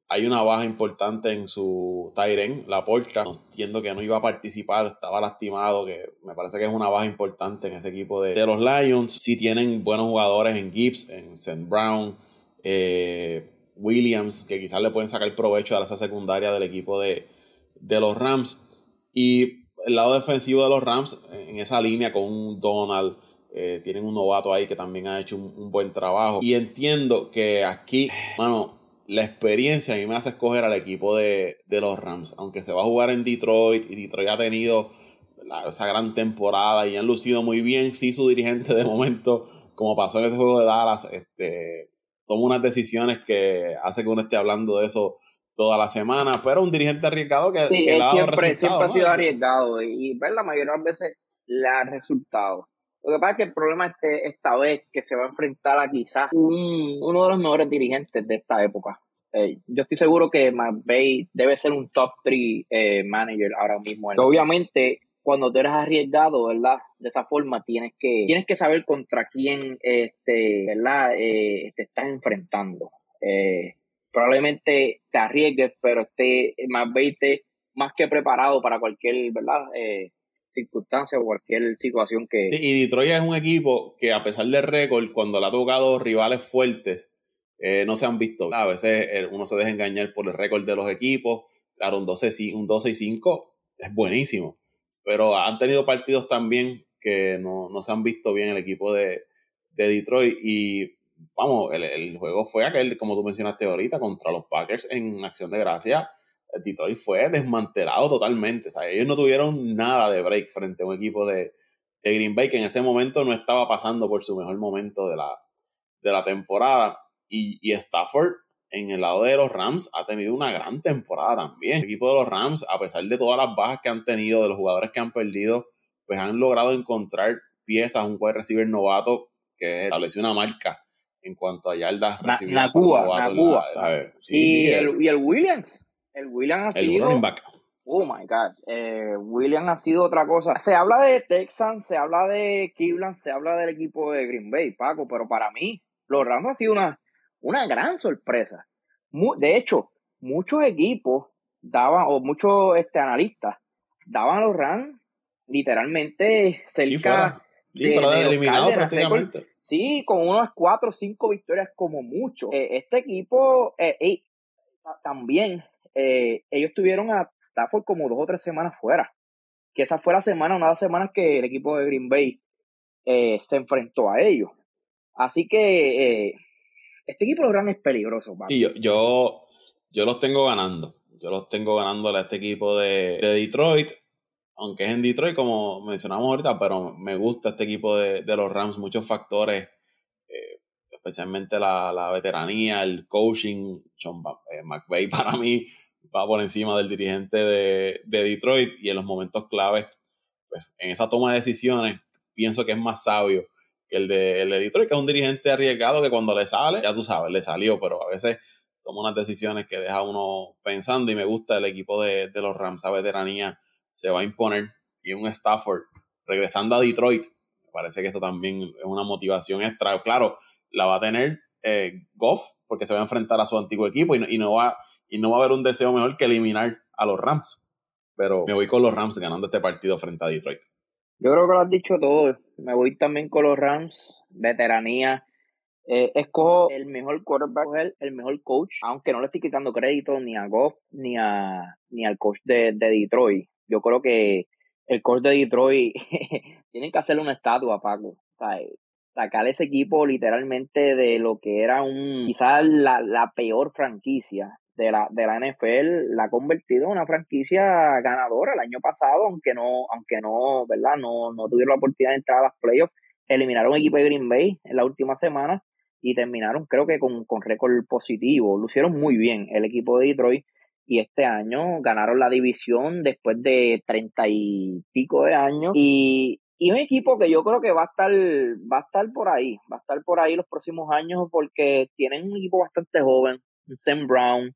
hay una baja importante en su Tyren, la porta. Entiendo que no iba a participar, estaba lastimado, que me parece que es una baja importante en ese equipo de, los Lions. Sí tienen buenos jugadores en Gibbs, en St. Brown, eh, Williams, que quizás le pueden sacar provecho a esa secundaria del equipo de, los Rams. Y el lado defensivo de los Rams, en esa línea con un Donald, eh, tienen un novato ahí que también ha hecho un, buen trabajo. Y entiendo que aquí, bueno, la experiencia a mí me hace escoger al equipo de, los Rams, aunque se va a jugar en Detroit y Detroit ha tenido esa gran temporada y han lucido muy bien, sí su dirigente de momento, como pasó en ese juego de Dallas, este, toma unas decisiones que hace que uno esté hablando de eso toda la semana, pero un dirigente arriesgado que, sí, siempre, siempre ha sido arriesgado y, ver la mayoría de las veces le ha resultado. Lo que pasa es que el problema este, esta vez que se va a enfrentar a quizás uno de los mejores dirigentes de esta época. Eh, yo estoy seguro que McVay debe ser un top 3 eh, manager ahora mismo. Obviamente, cuando tú eres arriesgado, ¿verdad? De esa forma tienes que, tienes que saber contra quién este, ¿verdad? Eh, te estás enfrentando. probablemente te arriesgues, pero esté McVay esté más que preparado para cualquier, ¿verdad? circunstancia o cualquier situación que... y Detroit es un equipo que a pesar del récord, cuando le ha tocado rivales fuertes, eh, no se han visto. A veces eh, uno se deja engañar por el récord de los equipos. Claro, un 12, un 12 y 5 es buenísimo. Pero han tenido partidos también que no, se han visto bien el equipo de, Detroit. Y vamos, el, el, juego fue aquel, como tú mencionaste ahorita, contra los Packers en acción de gracia Detroit fue desmantelado totalmente. O sea, ellos no tuvieron nada de break frente a un equipo de, Green Bay que en ese momento no estaba pasando por su mejor momento de la, de la temporada. Y, y Stafford, en el lado de los Rams, ha tenido una gran temporada también. El equipo de los Rams, a pesar de todas las bajas que han tenido, de los jugadores que han perdido, pues han logrado encontrar piezas, un wide receiver novato que estableció una marca en cuanto a yardas recibidas. La Cuba, Sí, y el Williams el William ha sido. Oh my God. Eh, William ha sido otra cosa. Se habla de Texans, se habla de Cleveland, se habla del equipo de Green Bay, Paco, pero para mí, los Rams ha sido una, una gran sorpresa. de hecho, muchos equipos daban, o muchos este, analistas, daban a los Rams literalmente cerca sí, de, eliminado prácticamente. Sí, con unas cuatro o cinco victorias como mucho. Eh, este equipo eh, también, eh, ellos tuvieron a Stafford como dos o tres semanas fuera. Que esa fue la semana, una de las semanas que el equipo de Green Bay se enfrentó a ellos. Así que este equipo de los Rams es peligroso. Y yo, yo, yo los tengo ganando. Yo los tengo ganando a este equipo de, de Detroit aunque es en Detroit, como mencionamos ahorita, pero me gusta este equipo de, los Rams, muchos factores, eh, especialmente la, veteranía, el coaching. John eh, para mí va por encima del dirigente de, Detroit y en los momentos claves, pues en esa toma de decisiones, pienso que es más sabio el de, el de Detroit, que es un dirigente arriesgado que cuando le sale, ya tú sabes, le salió, pero a veces toma unas decisiones que deja uno pensando y me gusta el equipo de, de los Rams, a veteranía se va a imponer y un Stafford regresando a Detroit, me parece que eso también es una motivación extra. Claro, la va a tener eh, Goff porque se va a enfrentar a su antiguo equipo y no, va, y no va a haber un deseo mejor que eliminar a los Rams. Pero me voy con los Rams ganando este partido frente a Detroit. Yo creo que lo has dicho todo. Me voy también con los Rams, veteranía. Eh, escojo el mejor quarterback, el mejor coach, aunque no le estoy quitando crédito ni a Goff ni, a, ni al coach de Detroit. Yo creo que el coach de Detroit tienen que hacerle una estatua, Paco. O sea, sacar ese equipo literalmente de lo que era un quizás la, la peor franquicia de la, de la NFL, la ha convertido en una franquicia ganadora el año pasado, aunque no, aunque no, ¿verdad? No, no tuvieron la oportunidad de entrar a las playoffs. Eliminaron equipo de Green Bay en la última semana y terminaron creo que con, con récord positivo. Lucieron muy bien el equipo de Detroit y este año ganaron la división después de treinta y pico de años y, y un equipo que yo creo que va a estar va a estar por ahí va a estar por ahí los próximos años porque tienen un equipo bastante joven Sam Brown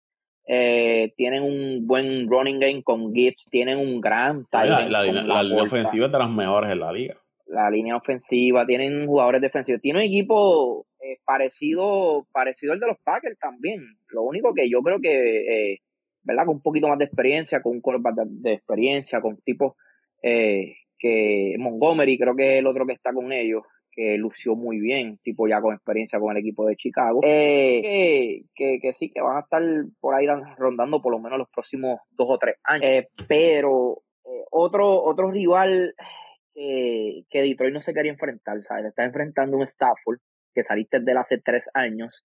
eh, tienen un buen running game con Gibbs tienen un gran la, la, línea ofensiva es de las mejores en la liga. La línea ofensiva tienen jugadores defensivos tiene un equipo eh, parecido parecido al de los Packers también. Lo único que yo creo que eh, ¿verdad? Con un poquito más de experiencia, con un quarterback de, experiencia, con tipos eh, que Montgomery creo que es el otro que está con ellos, que lució muy bien, tipo ya con experiencia con el equipo de Chicago, eh, que, que, sí, que van a estar por ahí rondando por lo menos los próximos dos o tres años. Eh, pero otro, otro rival que Detroit no se quería enfrentar, ¿sabes? Está enfrentando un Stafford que saliste de hace tres años,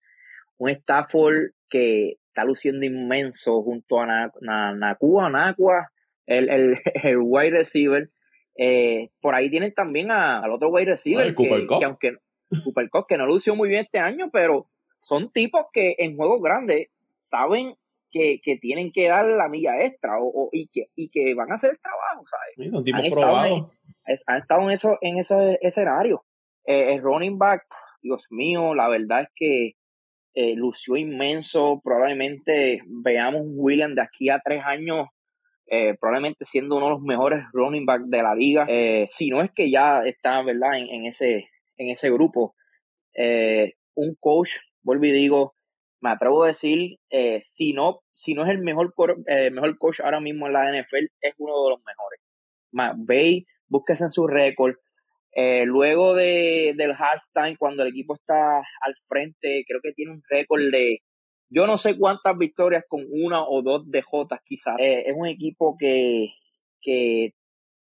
un Stafford que está luciendo inmenso junto a Nakua, Nakua, el, el, el wide receiver. Eh, por ahí tienen también al otro wide receiver, que, aunque Cooper que no lució muy bien este año, pero son tipos que en juegos grandes saben que, tienen que dar la milla extra o, y, que, y que van a hacer el trabajo, ¿sabes? son tipos probados. han estado en, eso, en ese escenario. Eh, el running back, Dios mío, la verdad es que eh, lució inmenso. Probablemente veamos un William de aquí a tres años, eh, probablemente siendo uno de los mejores running backs de la liga. Eh, si no es que ya está, ¿verdad?, en, ese, en ese grupo. un coach, vuelvo y digo, me atrevo a decir, si, no, si no es el mejor, mejor coach ahora mismo en la NFL, es uno de los mejores. Ve, búsquese en su récord, eh, luego de, del halftime, cuando el equipo está al frente, creo que tiene un récord de yo no sé cuántas victorias con una o dos dejotas quizás. Eh, es un equipo que, que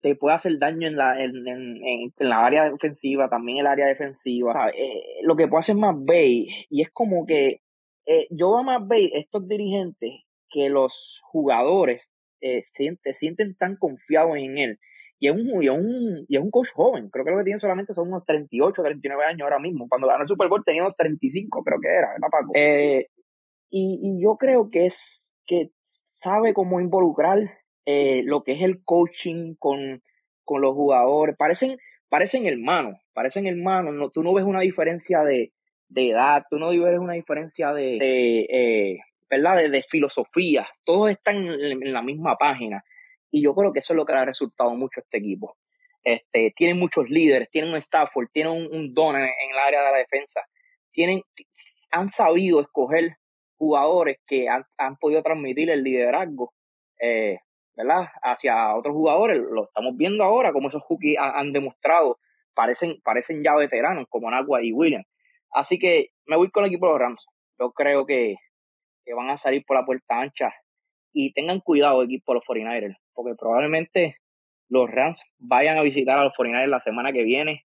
te puede hacer daño en la, en, en, la área ofensiva, también en el área defensiva. Eh, lo que puede hacer más Bay, y es como que yo veo más Bay, estos dirigentes, que los jugadores sienten, sienten tan confiados en él y es, un, y, es un, y es un coach joven. Creo que lo que tiene solamente son unos 38, 39 años ahora mismo. Cuando ganó el Super Bowl tenía unos 35, creo que era, ¿verdad, Paco? Eh, y, y yo creo que es que sabe cómo involucrar eh, lo que es el coaching con, con los jugadores. Parecen, parecen hermanos, parecen hermanos. No, tú no ves una diferencia de, de edad, tú no ves una diferencia de, de eh, ¿verdad? De, de, filosofía. Todos están en, en la misma página Y yo creo que eso es lo que le ha resultado mucho a este equipo. Este, tienen muchos líderes, tienen un Stafford, tienen un, don en, el área de la defensa. Tienen, han sabido escoger jugadores que han, podido transmitir el liderazgo eh, ¿verdad? hacia otros jugadores. Lo estamos viendo ahora, como esos hookies han, demostrado. Parecen, parecen ya veteranos, como Nagua y Williams. Así que me voy con el equipo de los Rams. Yo creo que, que van a salir por la puerta ancha. Y tengan cuidado, equipo de los 49ers, porque probablemente los Rams vayan a visitar a los 49ers la semana que viene.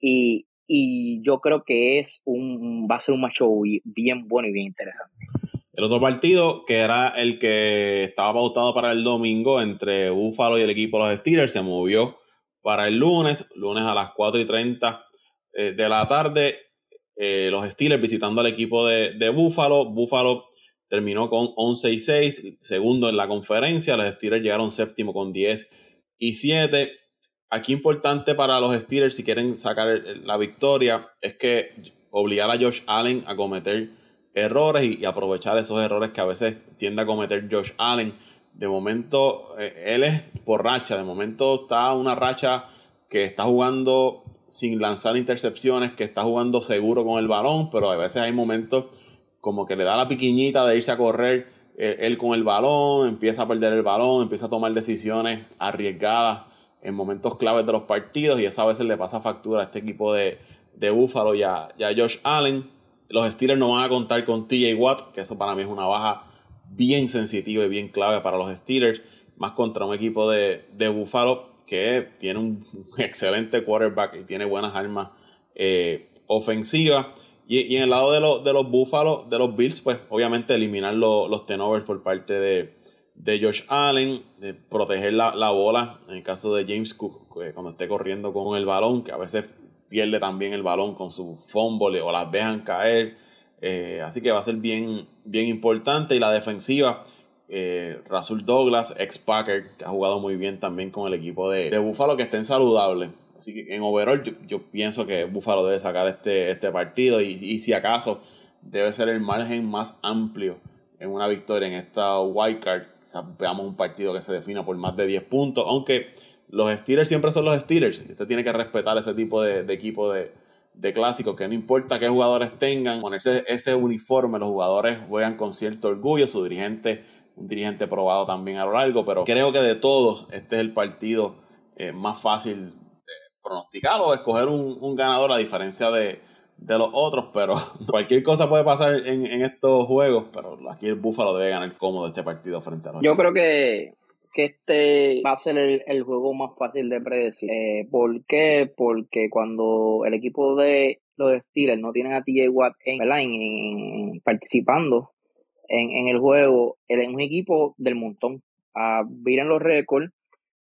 Y, y yo creo que es un, va a ser un macho bien bueno y bien interesante. El otro partido, que era el que estaba pautado para el domingo entre Buffalo y el equipo de los Steelers, se movió para el lunes, lunes a las 4 y 30 eh, de la tarde. Eh, los Steelers visitando al equipo de, de Buffalo. Buffalo terminó con 11 y 6, segundo en la conferencia. Los Steelers llegaron séptimo con 10 y 7. Aquí importante para los Steelers, si quieren sacar la victoria, es que obligar a Josh Allen a cometer errores y, aprovechar esos errores que a veces tiende a cometer Josh Allen. De momento, eh, él es por racha, de momento está una racha que está jugando sin lanzar intercepciones, que está jugando seguro con el balón, pero a veces hay momentos como que le da la piquiñita de irse a correr eh, él con el balón, empieza a perder el balón, empieza a tomar decisiones arriesgadas en momentos claves de los partidos y esa a veces le pasa factura a este equipo de, de Buffalo y a, Josh Allen. Los Steelers no van a contar con TJ Watt, que eso para mí es una baja bien sensitiva y bien clave para los Steelers, más contra un equipo de, de Buffalo que tiene un excelente quarterback y tiene buenas armas eh, ofensivas. Y, en el lado de, de los Búfalos, de los Bills, pues obviamente eliminar los tenovers por parte de, de Josh Allen, de proteger la, bola, en el caso de James Cook, cuando esté corriendo con el balón, que a veces pierde también el balón con su fumble o las dejan caer. Eh, así que va a ser bien, bien importante. Y la defensiva, eh, Rasul Douglas, ex Packer, que ha jugado muy bien también con el equipo de, de Buffalo, que estén saludables. Así que en overall yo, pienso que Buffalo debe sacar este, este partido y, si acaso debe ser el margen más amplio en una victoria en esta wild card. Veamos un partido que se defina por más de 10 puntos, aunque los Steelers siempre son los Steelers. Usted tiene que respetar ese tipo de, equipo de, de clásicos, que no importa qué jugadores tengan, ponerse ese uniforme, los jugadores juegan con cierto orgullo, su dirigente, un dirigente probado también a lo largo, pero creo que de todos este es el partido eh, más fácil pronosticar o escoger un, ganador a diferencia de, los otros, pero cualquier cosa puede pasar en, estos juegos, pero aquí el Búfalo debe ganar cómodo este partido frente a los Yo creo que, que este va a ser el, juego más fácil de predecir. Eh, ¿Por qué? Porque cuando el equipo de los Steelers no tienen a TJ Watt en, participando en, el juego, él es un equipo del montón. ah, miren los récords.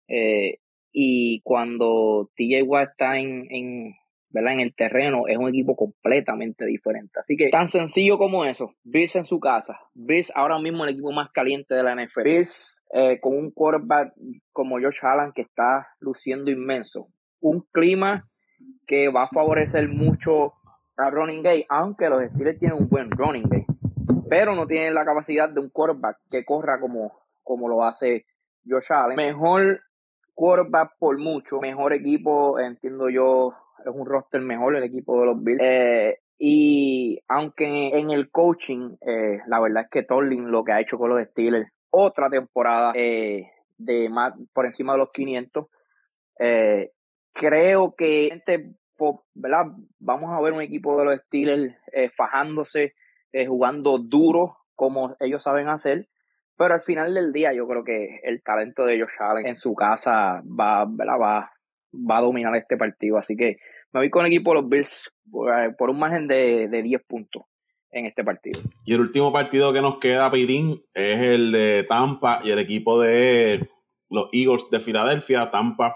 Eh, y cuando TJ Watt está en, en, ¿verdad? en el terreno, es un equipo completamente diferente. Así que tan sencillo como eso. Bills en su casa. Bills ahora mismo el equipo más caliente de la NFL. Bills eh, con un quarterback como Josh Allen que está luciendo inmenso. Un clima que va a favorecer mucho a running game, aunque los Steelers tienen un buen running game. Pero no tienen la capacidad de un quarterback que corra como, como lo hace Josh Allen. Mejor quarterback por mucho, mejor equipo, entiendo yo, es un roster mejor el equipo de los Bills. Eh, y aunque en el coaching, eh, la verdad es que Torlin lo que ha hecho con los Steelers, otra temporada eh, de más por encima de los 500, creo que vamos a ver un equipo de los Steelers fajándose, jugando duro como ellos saben hacer. Pero al final del día yo creo que el talento de Josh Allen en su casa va, va, va a dominar este partido. Así que me voy con el equipo de los Bills por, un margen de, de 10 puntos en este partido. Y el último partido que nos queda, Pitín, es el de Tampa y el equipo de los Eagles de Filadelfia. Tampa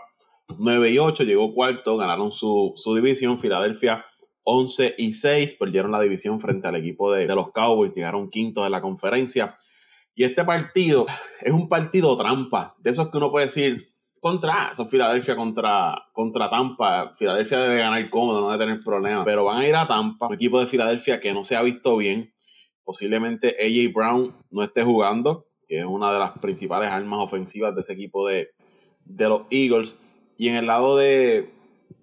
9 y 8, llegó cuarto, ganaron su, su división. Filadelfia 11 y 6, perdieron la división frente al equipo de, de los Cowboys, llegaron quinto de la conferencia. Y este partido es un partido trampa, de esos que uno puede decir, contra, eso Filadelfia contra, contra Tampa. Filadelfia debe ganar cómodo, no debe tener problemas. Pero van a ir a Tampa, un equipo de Filadelfia que no se ha visto bien. Posiblemente AJ Brown no esté jugando. que es una de las principales armas ofensivas de ese equipo de, de los Eagles. Y en el lado de,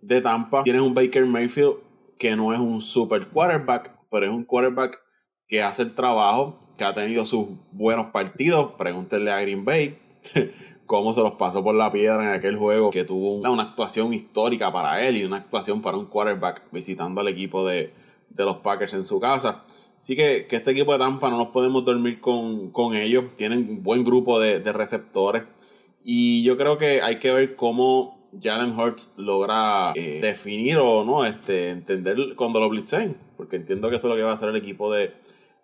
de Tampa tienes un Baker Mayfield que no es un super quarterback, pero es un quarterback que hace el trabajo, que ha tenido sus buenos partidos. Pregúntenle a Green Bay cómo se los pasó por la piedra en aquel juego, que tuvo una, actuación histórica para él y una actuación para un quarterback visitando al equipo de, los Packers en su casa. Así que, que, este equipo de Tampa no nos podemos dormir con, ellos. Tienen un buen grupo de, receptores. Y yo creo que hay que ver cómo Jalen Hurts logra eh, definir o no este, entender cuando lo blitzen. Porque entiendo que eso es lo que va a hacer el equipo de,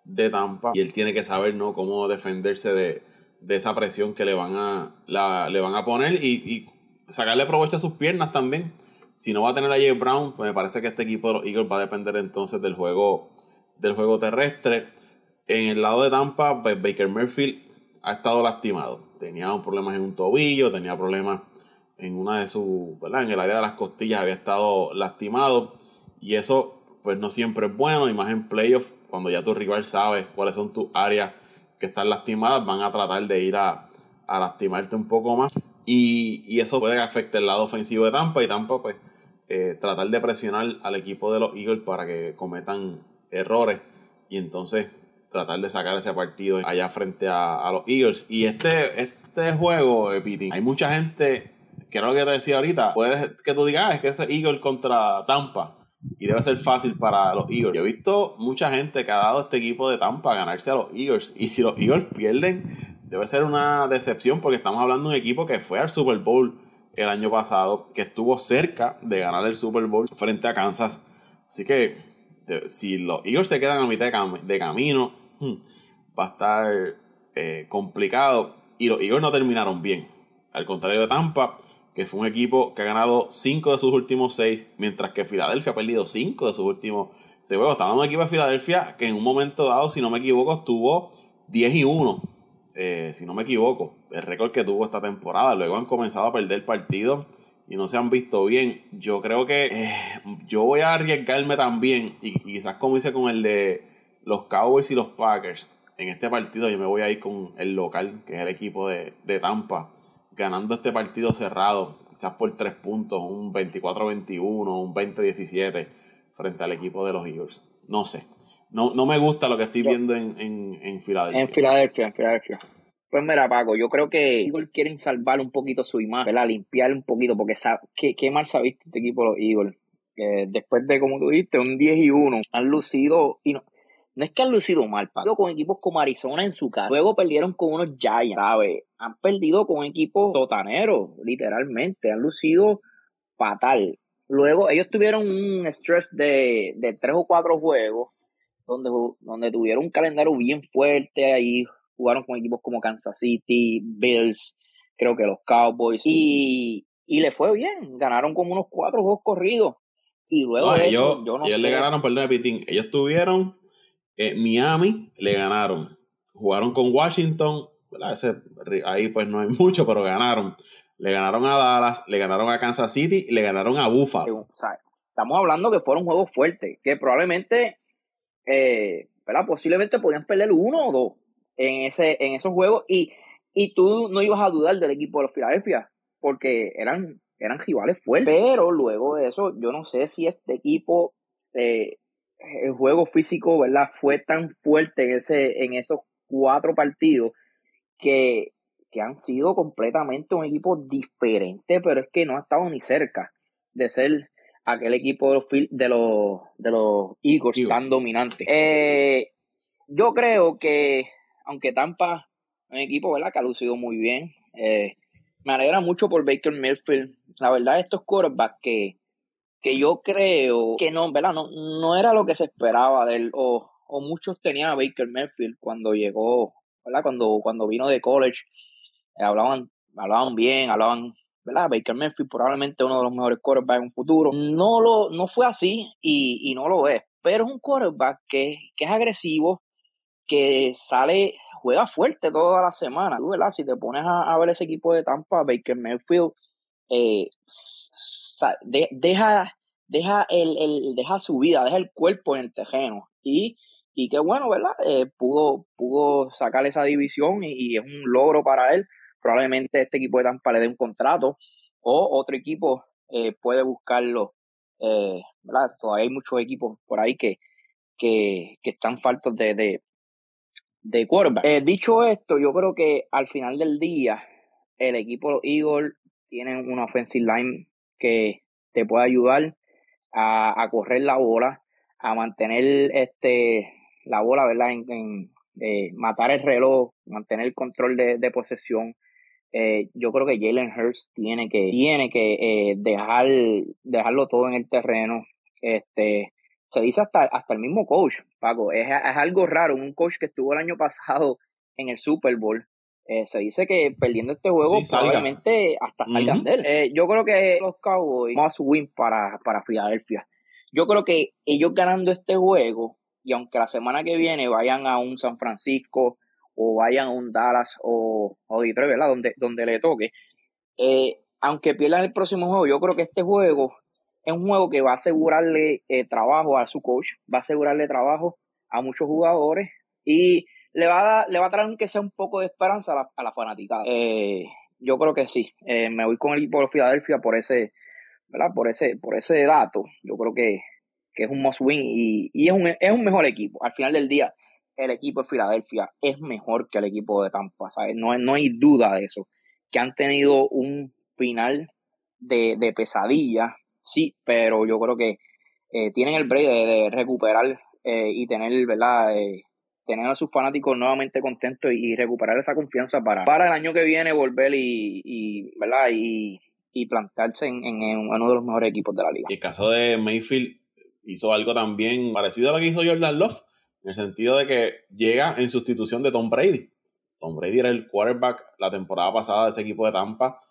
de Tampa. Y él tiene que saber ¿no? cómo defenderse de, de esa presión que le van a, le van a poner y, sacarle provecho a sus piernas también. Si no va a tener a Jay Brown, pues me parece que este equipo de los Eagles va a depender entonces del juego, del juego terrestre. En el lado de Tampa, pues Baker Murphy ha estado lastimado. Tenía problemas en un tobillo, tenía problemas en una de sus. En el área de las costillas había estado lastimado. Y eso, pues no siempre es bueno, y más en playoffs, cuando ya tu rival sabe cuáles son tus áreas que están lastimadas van a tratar de ir a, lastimarte un poco más. Y, eso puede afectar el lado ofensivo de Tampa y Tampa pues eh, tratar de presionar al equipo de los Eagles para que cometan errores y entonces tratar de sacar ese partido allá frente a, los Eagles. Y este, este juego, eh, Piti, hay mucha gente, que lo que te decía ahorita, puede que tú digas, ah, es que ese Eagles contra Tampa y debe ser fácil para los Eagles. Yo he visto mucha gente que ha dado este equipo de Tampa a ganarse a los Eagles. Y si los Eagles pierden, debe ser una decepción porque estamos hablando de un equipo que fue al Super Bowl el año pasado, que estuvo cerca de ganar el Super Bowl frente a Kansas. Así que si los Eagles se quedan a mitad de, camino, hmm, va a estar eh, complicado. Y los Eagles no terminaron bien. Al contrario de Tampa, que fue un equipo que ha ganado 5 de sus últimos 6, mientras que Filadelfia ha perdido 5 de sus últimos 6 juegos. Estaba un equipo de Filadelfia que en un momento dado, si no me equivoco, estuvo 10 y 1. Eh, si no me equivoco, el récord que tuvo esta temporada. Luego han comenzado a perder partidos y no se han visto bien. Yo creo que eh, yo voy a arriesgarme también, y, quizás como hice con el de los Cowboys y los Packers, en este partido yo me voy a ir con el local, que es el equipo de, de Tampa ganando este partido cerrado, quizás por tres puntos, un 24-21, un 20-17 frente al equipo de los Eagles. No sé. No, no me gusta lo que estoy viendo en, en, Filadelfia. En Filadelfia, en Filadelfia. Pues mira, Paco, yo creo que Eagles quieren salvar un poquito su imagen, ¿verdad? limpiar un poquito, porque qué, qué mal se ha visto este equipo de los Eagles. Que después de, como tú dijiste, un 10 y 1, han lucido, y no, no es que han lucido mal, Paco, con equipos como Arizona en su casa. Luego perdieron con unos Giants, ¿sabes? Han perdido con equipos totaneros, literalmente. Han lucido fatal. Luego ellos tuvieron un stress de, de tres o cuatro juegos donde, donde tuvieron un calendario bien fuerte. Ahí jugaron con equipos como Kansas City, Bills, creo que los Cowboys. Y, y le fue bien. Ganaron como unos cuatro juegos corridos. Y luego de ellos, eso, yo no ellos le ganaron, perdón, Pitín. Ellos tuvieron eh, Miami le ganaron. Jugaron con Washington. ahí pues no hay mucho, pero ganaron. Le ganaron a Dallas, le ganaron a Kansas City y le ganaron a Buffalo. estamos hablando que fueron juegos fuertes, que probablemente, eh, posiblemente podían perder uno o dos en, ese, en esos juegos y, y tú no ibas a dudar del equipo de los Philadelphia, porque eran, eran rivales fuertes. Pero luego de eso, yo no sé si este equipo eh, el juego físico, ¿verdad? Fue tan fuerte en, ese, en esos cuatro partidos que, que han sido completamente un equipo diferente, pero es que no ha estado ni cerca de ser aquel equipo de los, de los, de los Eagles tan dominante. Eh, yo creo que, aunque Tampa es un equipo ¿verdad? que ha lucido muy bien, eh, me alegra mucho por Baker Mayfield. La verdad, estos quarterbacks que, que yo creo que no, ¿verdad? No, no era lo que se esperaba de él, o, o muchos tenían a Baker Mayfield cuando llegó, ¿verdad? Cuando, cuando vino de college, eh, hablaban, hablaban bien, hablaban, ¿verdad? Baker Mayfield probablemente uno de los mejores quarterbacks en un futuro. No, lo, no fue así y, y no lo es, pero es un quarterback que, que es agresivo, que sale, juega fuerte toda la semana, ¿verdad? Si te pones a, a ver ese equipo de Tampa, Baker Mayfield eh, deja, deja, el, el, deja su vida, deja el cuerpo en el terreno y y qué bueno, ¿verdad? Eh, pudo, pudo sacar esa división y, es un logro para él. Probablemente este equipo de Tampa le dé un contrato o otro equipo eh, puede buscarlo, ¿verdad? Todavía hay muchos equipos por ahí que, que, que están faltos de, de, de dicho esto, yo creo que al final del día el equipo de tiene una offensive line que te puede ayudar a, a correr la bola, a mantener este la bola, ¿verdad? En, eh, matar el reloj, mantener el control de, posesión. Eh, yo creo que Jalen Hurts tiene que, tiene que eh, dejar, dejarlo todo en el terreno. Este, se dice hasta, hasta el mismo coach, Paco. Es, es algo raro. Un coach que estuvo el año pasado en el Super Bowl. Se dice que perdiendo este juego probablemente hasta salgan de él. yo creo que los Cowboys must win para, para Filadelfia. Yo creo que ellos ganando este juego y aunque la semana que viene vayan a un San Francisco o vayan a un Dallas o, o Detroit, ¿verdad? Donde, donde le toque, eh, aunque pierdan el próximo juego, yo creo que este juego es un juego que va a asegurarle eh, trabajo a su coach, va a asegurarle trabajo a muchos jugadores y le va a, le va a traer aunque sea un poco de esperanza a la, a la fanaticada. Eh, yo creo que sí. me voy con el equipo de Filadelfia por ese, ¿verdad? Por ese, por ese dato. Yo creo que que es un must win y, y es, un, es un mejor equipo. Al final del día, el equipo de Filadelfia es mejor que el equipo de Tampa, ¿sabes? No, no hay duda de eso. Que han tenido un final de, de pesadilla, sí, pero yo creo que eh, tienen el break de, recuperar eh, y tener, ¿verdad? Eh, tener a sus fanáticos nuevamente contentos y, recuperar esa confianza para, para el año que viene volver y, y ¿verdad? Y, y plantarse en, en, uno de los mejores equipos de la liga. El caso de Mayfield hizo algo también parecido a lo que hizo Jordan Love, en el sentido de que llega en sustitución de Tom Brady. Tom Brady era el quarterback la temporada pasada de ese equipo de Tampa.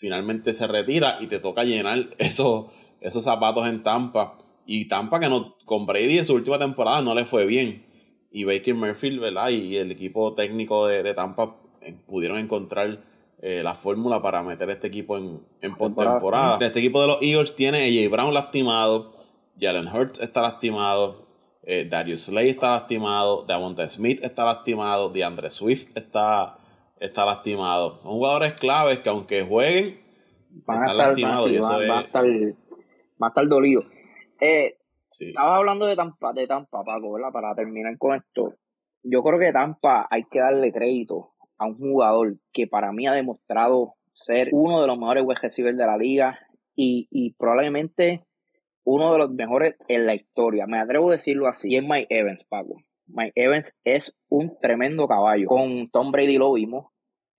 Finalmente se retira y te toca llenar esos, esos zapatos en Tampa. Y Tampa, que no, con Brady en su última temporada no le fue bien. Y Baker Murphy, ¿verdad? Y el equipo técnico de, Tampa eh, pudieron encontrar eh, la fórmula para meter este equipo en, en postemporada. Este equipo de los Eagles tiene a AJ Brown lastimado, Jalen Hurts está lastimado, eh, Darius Slay está lastimado, Davonta Smith está lastimado, DeAndre Swift está, está lastimado. Son jugadores claves que aunque jueguen, van están lastimados. y eso va, a estar, va a estar dolido. Eh, Estaba hablando de Tampa, de Tampa, Paco, ¿verdad? Para terminar con esto. Yo creo que Tampa hay que darle crédito a un jugador que para mí ha demostrado ser uno de los mejores wide receivers de la liga y, y probablemente uno de los mejores en la historia. Me atrevo a decirlo así. Y es Mike Evans, Paco. Mike Evans es un tremendo caballo. Con Tom Brady lo vimos.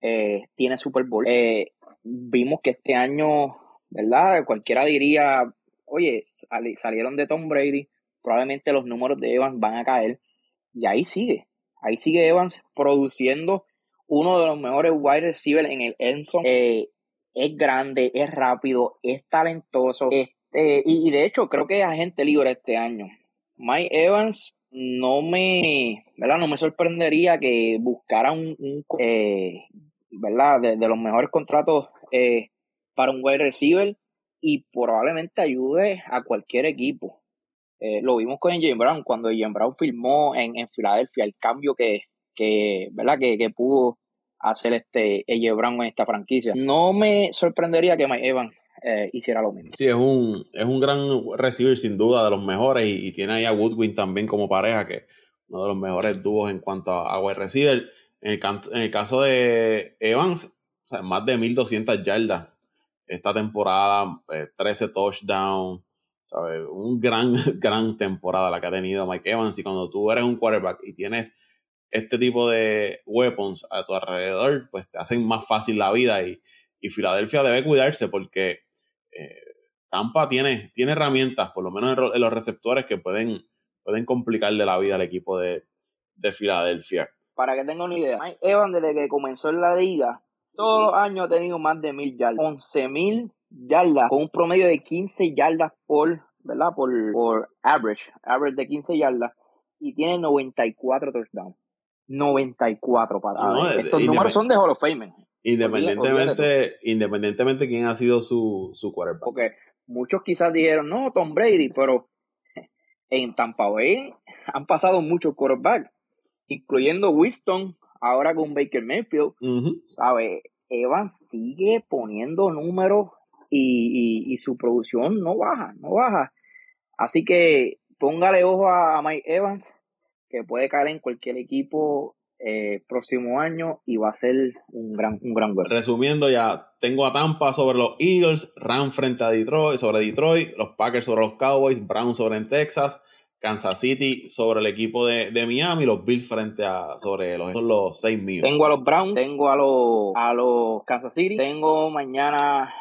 Eh, tiene Super Bowl. Eh, vimos que este año, ¿verdad? Cualquiera diría, oye, salieron de Tom Brady. Probablemente los números de Evans van a caer. Y ahí sigue. Ahí sigue Evans produciendo uno de los mejores wide receivers en el Enzo. Eh, es grande, es rápido, es talentoso, es eh, y, de hecho, creo que es agente libre este año. Mike Evans no me, ¿verdad? No me sorprendería que buscara un, eh, ¿verdad? De, los mejores contratos eh, para un wide receiver y probablemente ayude a cualquier equipo. lo vimos con James Brown cuando James Brown firmó en, en Filadelfia el cambio que, que ¿verdad? Que, que pudo hacer este Brown en esta franquicia. No me sorprendería que Mike Evans eh, hiciera lo mismo. Sí, es un, es un gran receiver sin duda, de los mejores, y, tiene ahí a Woodwin también como pareja, que uno de los mejores dúos en cuanto a, wide receiver. En el, en el, caso de Evans, o sea, más de 1200 yardas esta temporada, 13 eh, touchdowns, ¿sabes? Un gran, gran temporada la que ha tenido Mike Evans. Y cuando tú eres un quarterback y tienes este tipo de weapons a tu alrededor, pues te hacen más fácil la vida y, y Filadelfia debe cuidarse porque eh, Tampa tiene, tiene herramientas, por lo menos en, los receptores, que pueden, pueden complicarle la vida al equipo de, de Filadelfia. Para que tengan una idea, Mike Evans desde que comenzó en la liga, todos los años ha tenido más de mil yardas, 11 mil yardas, con un promedio de 15 yardas por, ¿verdad? Por, por average, average de 15 yardas, y tiene 94 touchdowns. 94 paradas. Estos números son de Hall of Fame. Independientemente, independientemente quién ha sido su, su quarterback. Porque muchos quizás dijeron, no, Tom Brady, pero en Tampa Bay han pasado muchos quarterbacks, incluyendo Winston, ahora con Baker Mayfield. ¿Sabes? Evans sigue poniendo números y, y, su producción no baja, no baja. Así que póngale ojo a, Mike Evans, que puede caer en cualquier equipo eh, próximo año y va a ser un gran, un gran gol. Resumiendo ya, tengo a Tampa sobre los Eagles, Ram frente a Detroit, sobre Detroit, los Packers sobre los Cowboys, Brown sobre en Texas, Kansas City sobre el equipo de, Miami, los Bills frente a sobre los, los seis míos. Tengo a los Browns, tengo a los, a los Kansas City, tengo mañana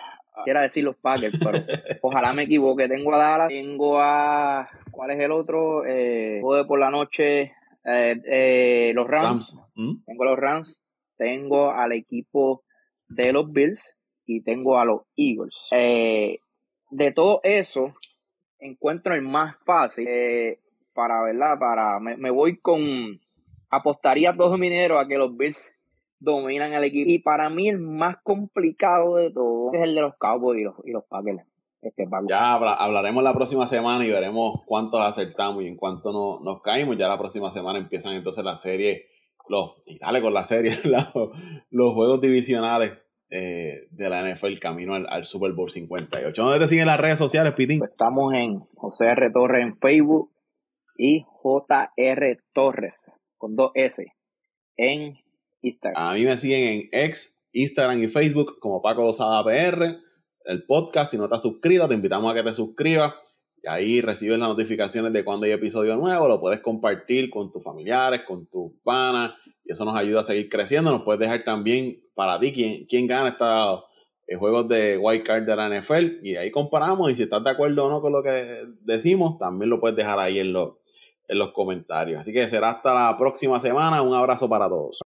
quiera decir los Packers, pero ojalá me equivoque. Tengo a Dallas, tengo a. ¿Cuál es el otro? Eh, por la noche. Eh, eh, los Rams. ¿Mm? Tengo a los Rams. Tengo al equipo de los Bills y tengo a los Eagles. Eh, de todo eso, encuentro el más fácil para, ¿verdad? Para, me, me voy con. Apostaría a todos mineros a que los Bills dominan el equipo. Y para mí el más complicado de todo es el de los Cowboys y los, y los Packers. Este ya hablaremos la próxima semana y veremos cuántos acertamos y en cuánto no, nos caímos. Ya la próxima semana empiezan entonces la serie, los, y dale con la serie, los, juegos divisionales eh, de la NFL camino al, Super Bowl 58. ¿Dónde te siguen las redes sociales, Pitín? Pues estamos en José R. Torres en Facebook y JR Torres con dos S en a mí me siguen en X, Instagram y Facebook como Paco Lozada PR, el podcast. Si no te has suscrito, te invitamos a que te suscribas. Y ahí recibes las notificaciones de cuando hay episodio nuevo. Lo puedes compartir con tus familiares, con tus panas. Y eso nos ayuda a seguir creciendo. Nos puedes dejar también para ti quién, quién gana estos eh, juegos de White Card de la NFL. Y ahí comparamos. Y si estás de acuerdo o no con lo que decimos, también lo puedes dejar ahí en los, en los comentarios. Así que será hasta la próxima semana. Un abrazo para todos.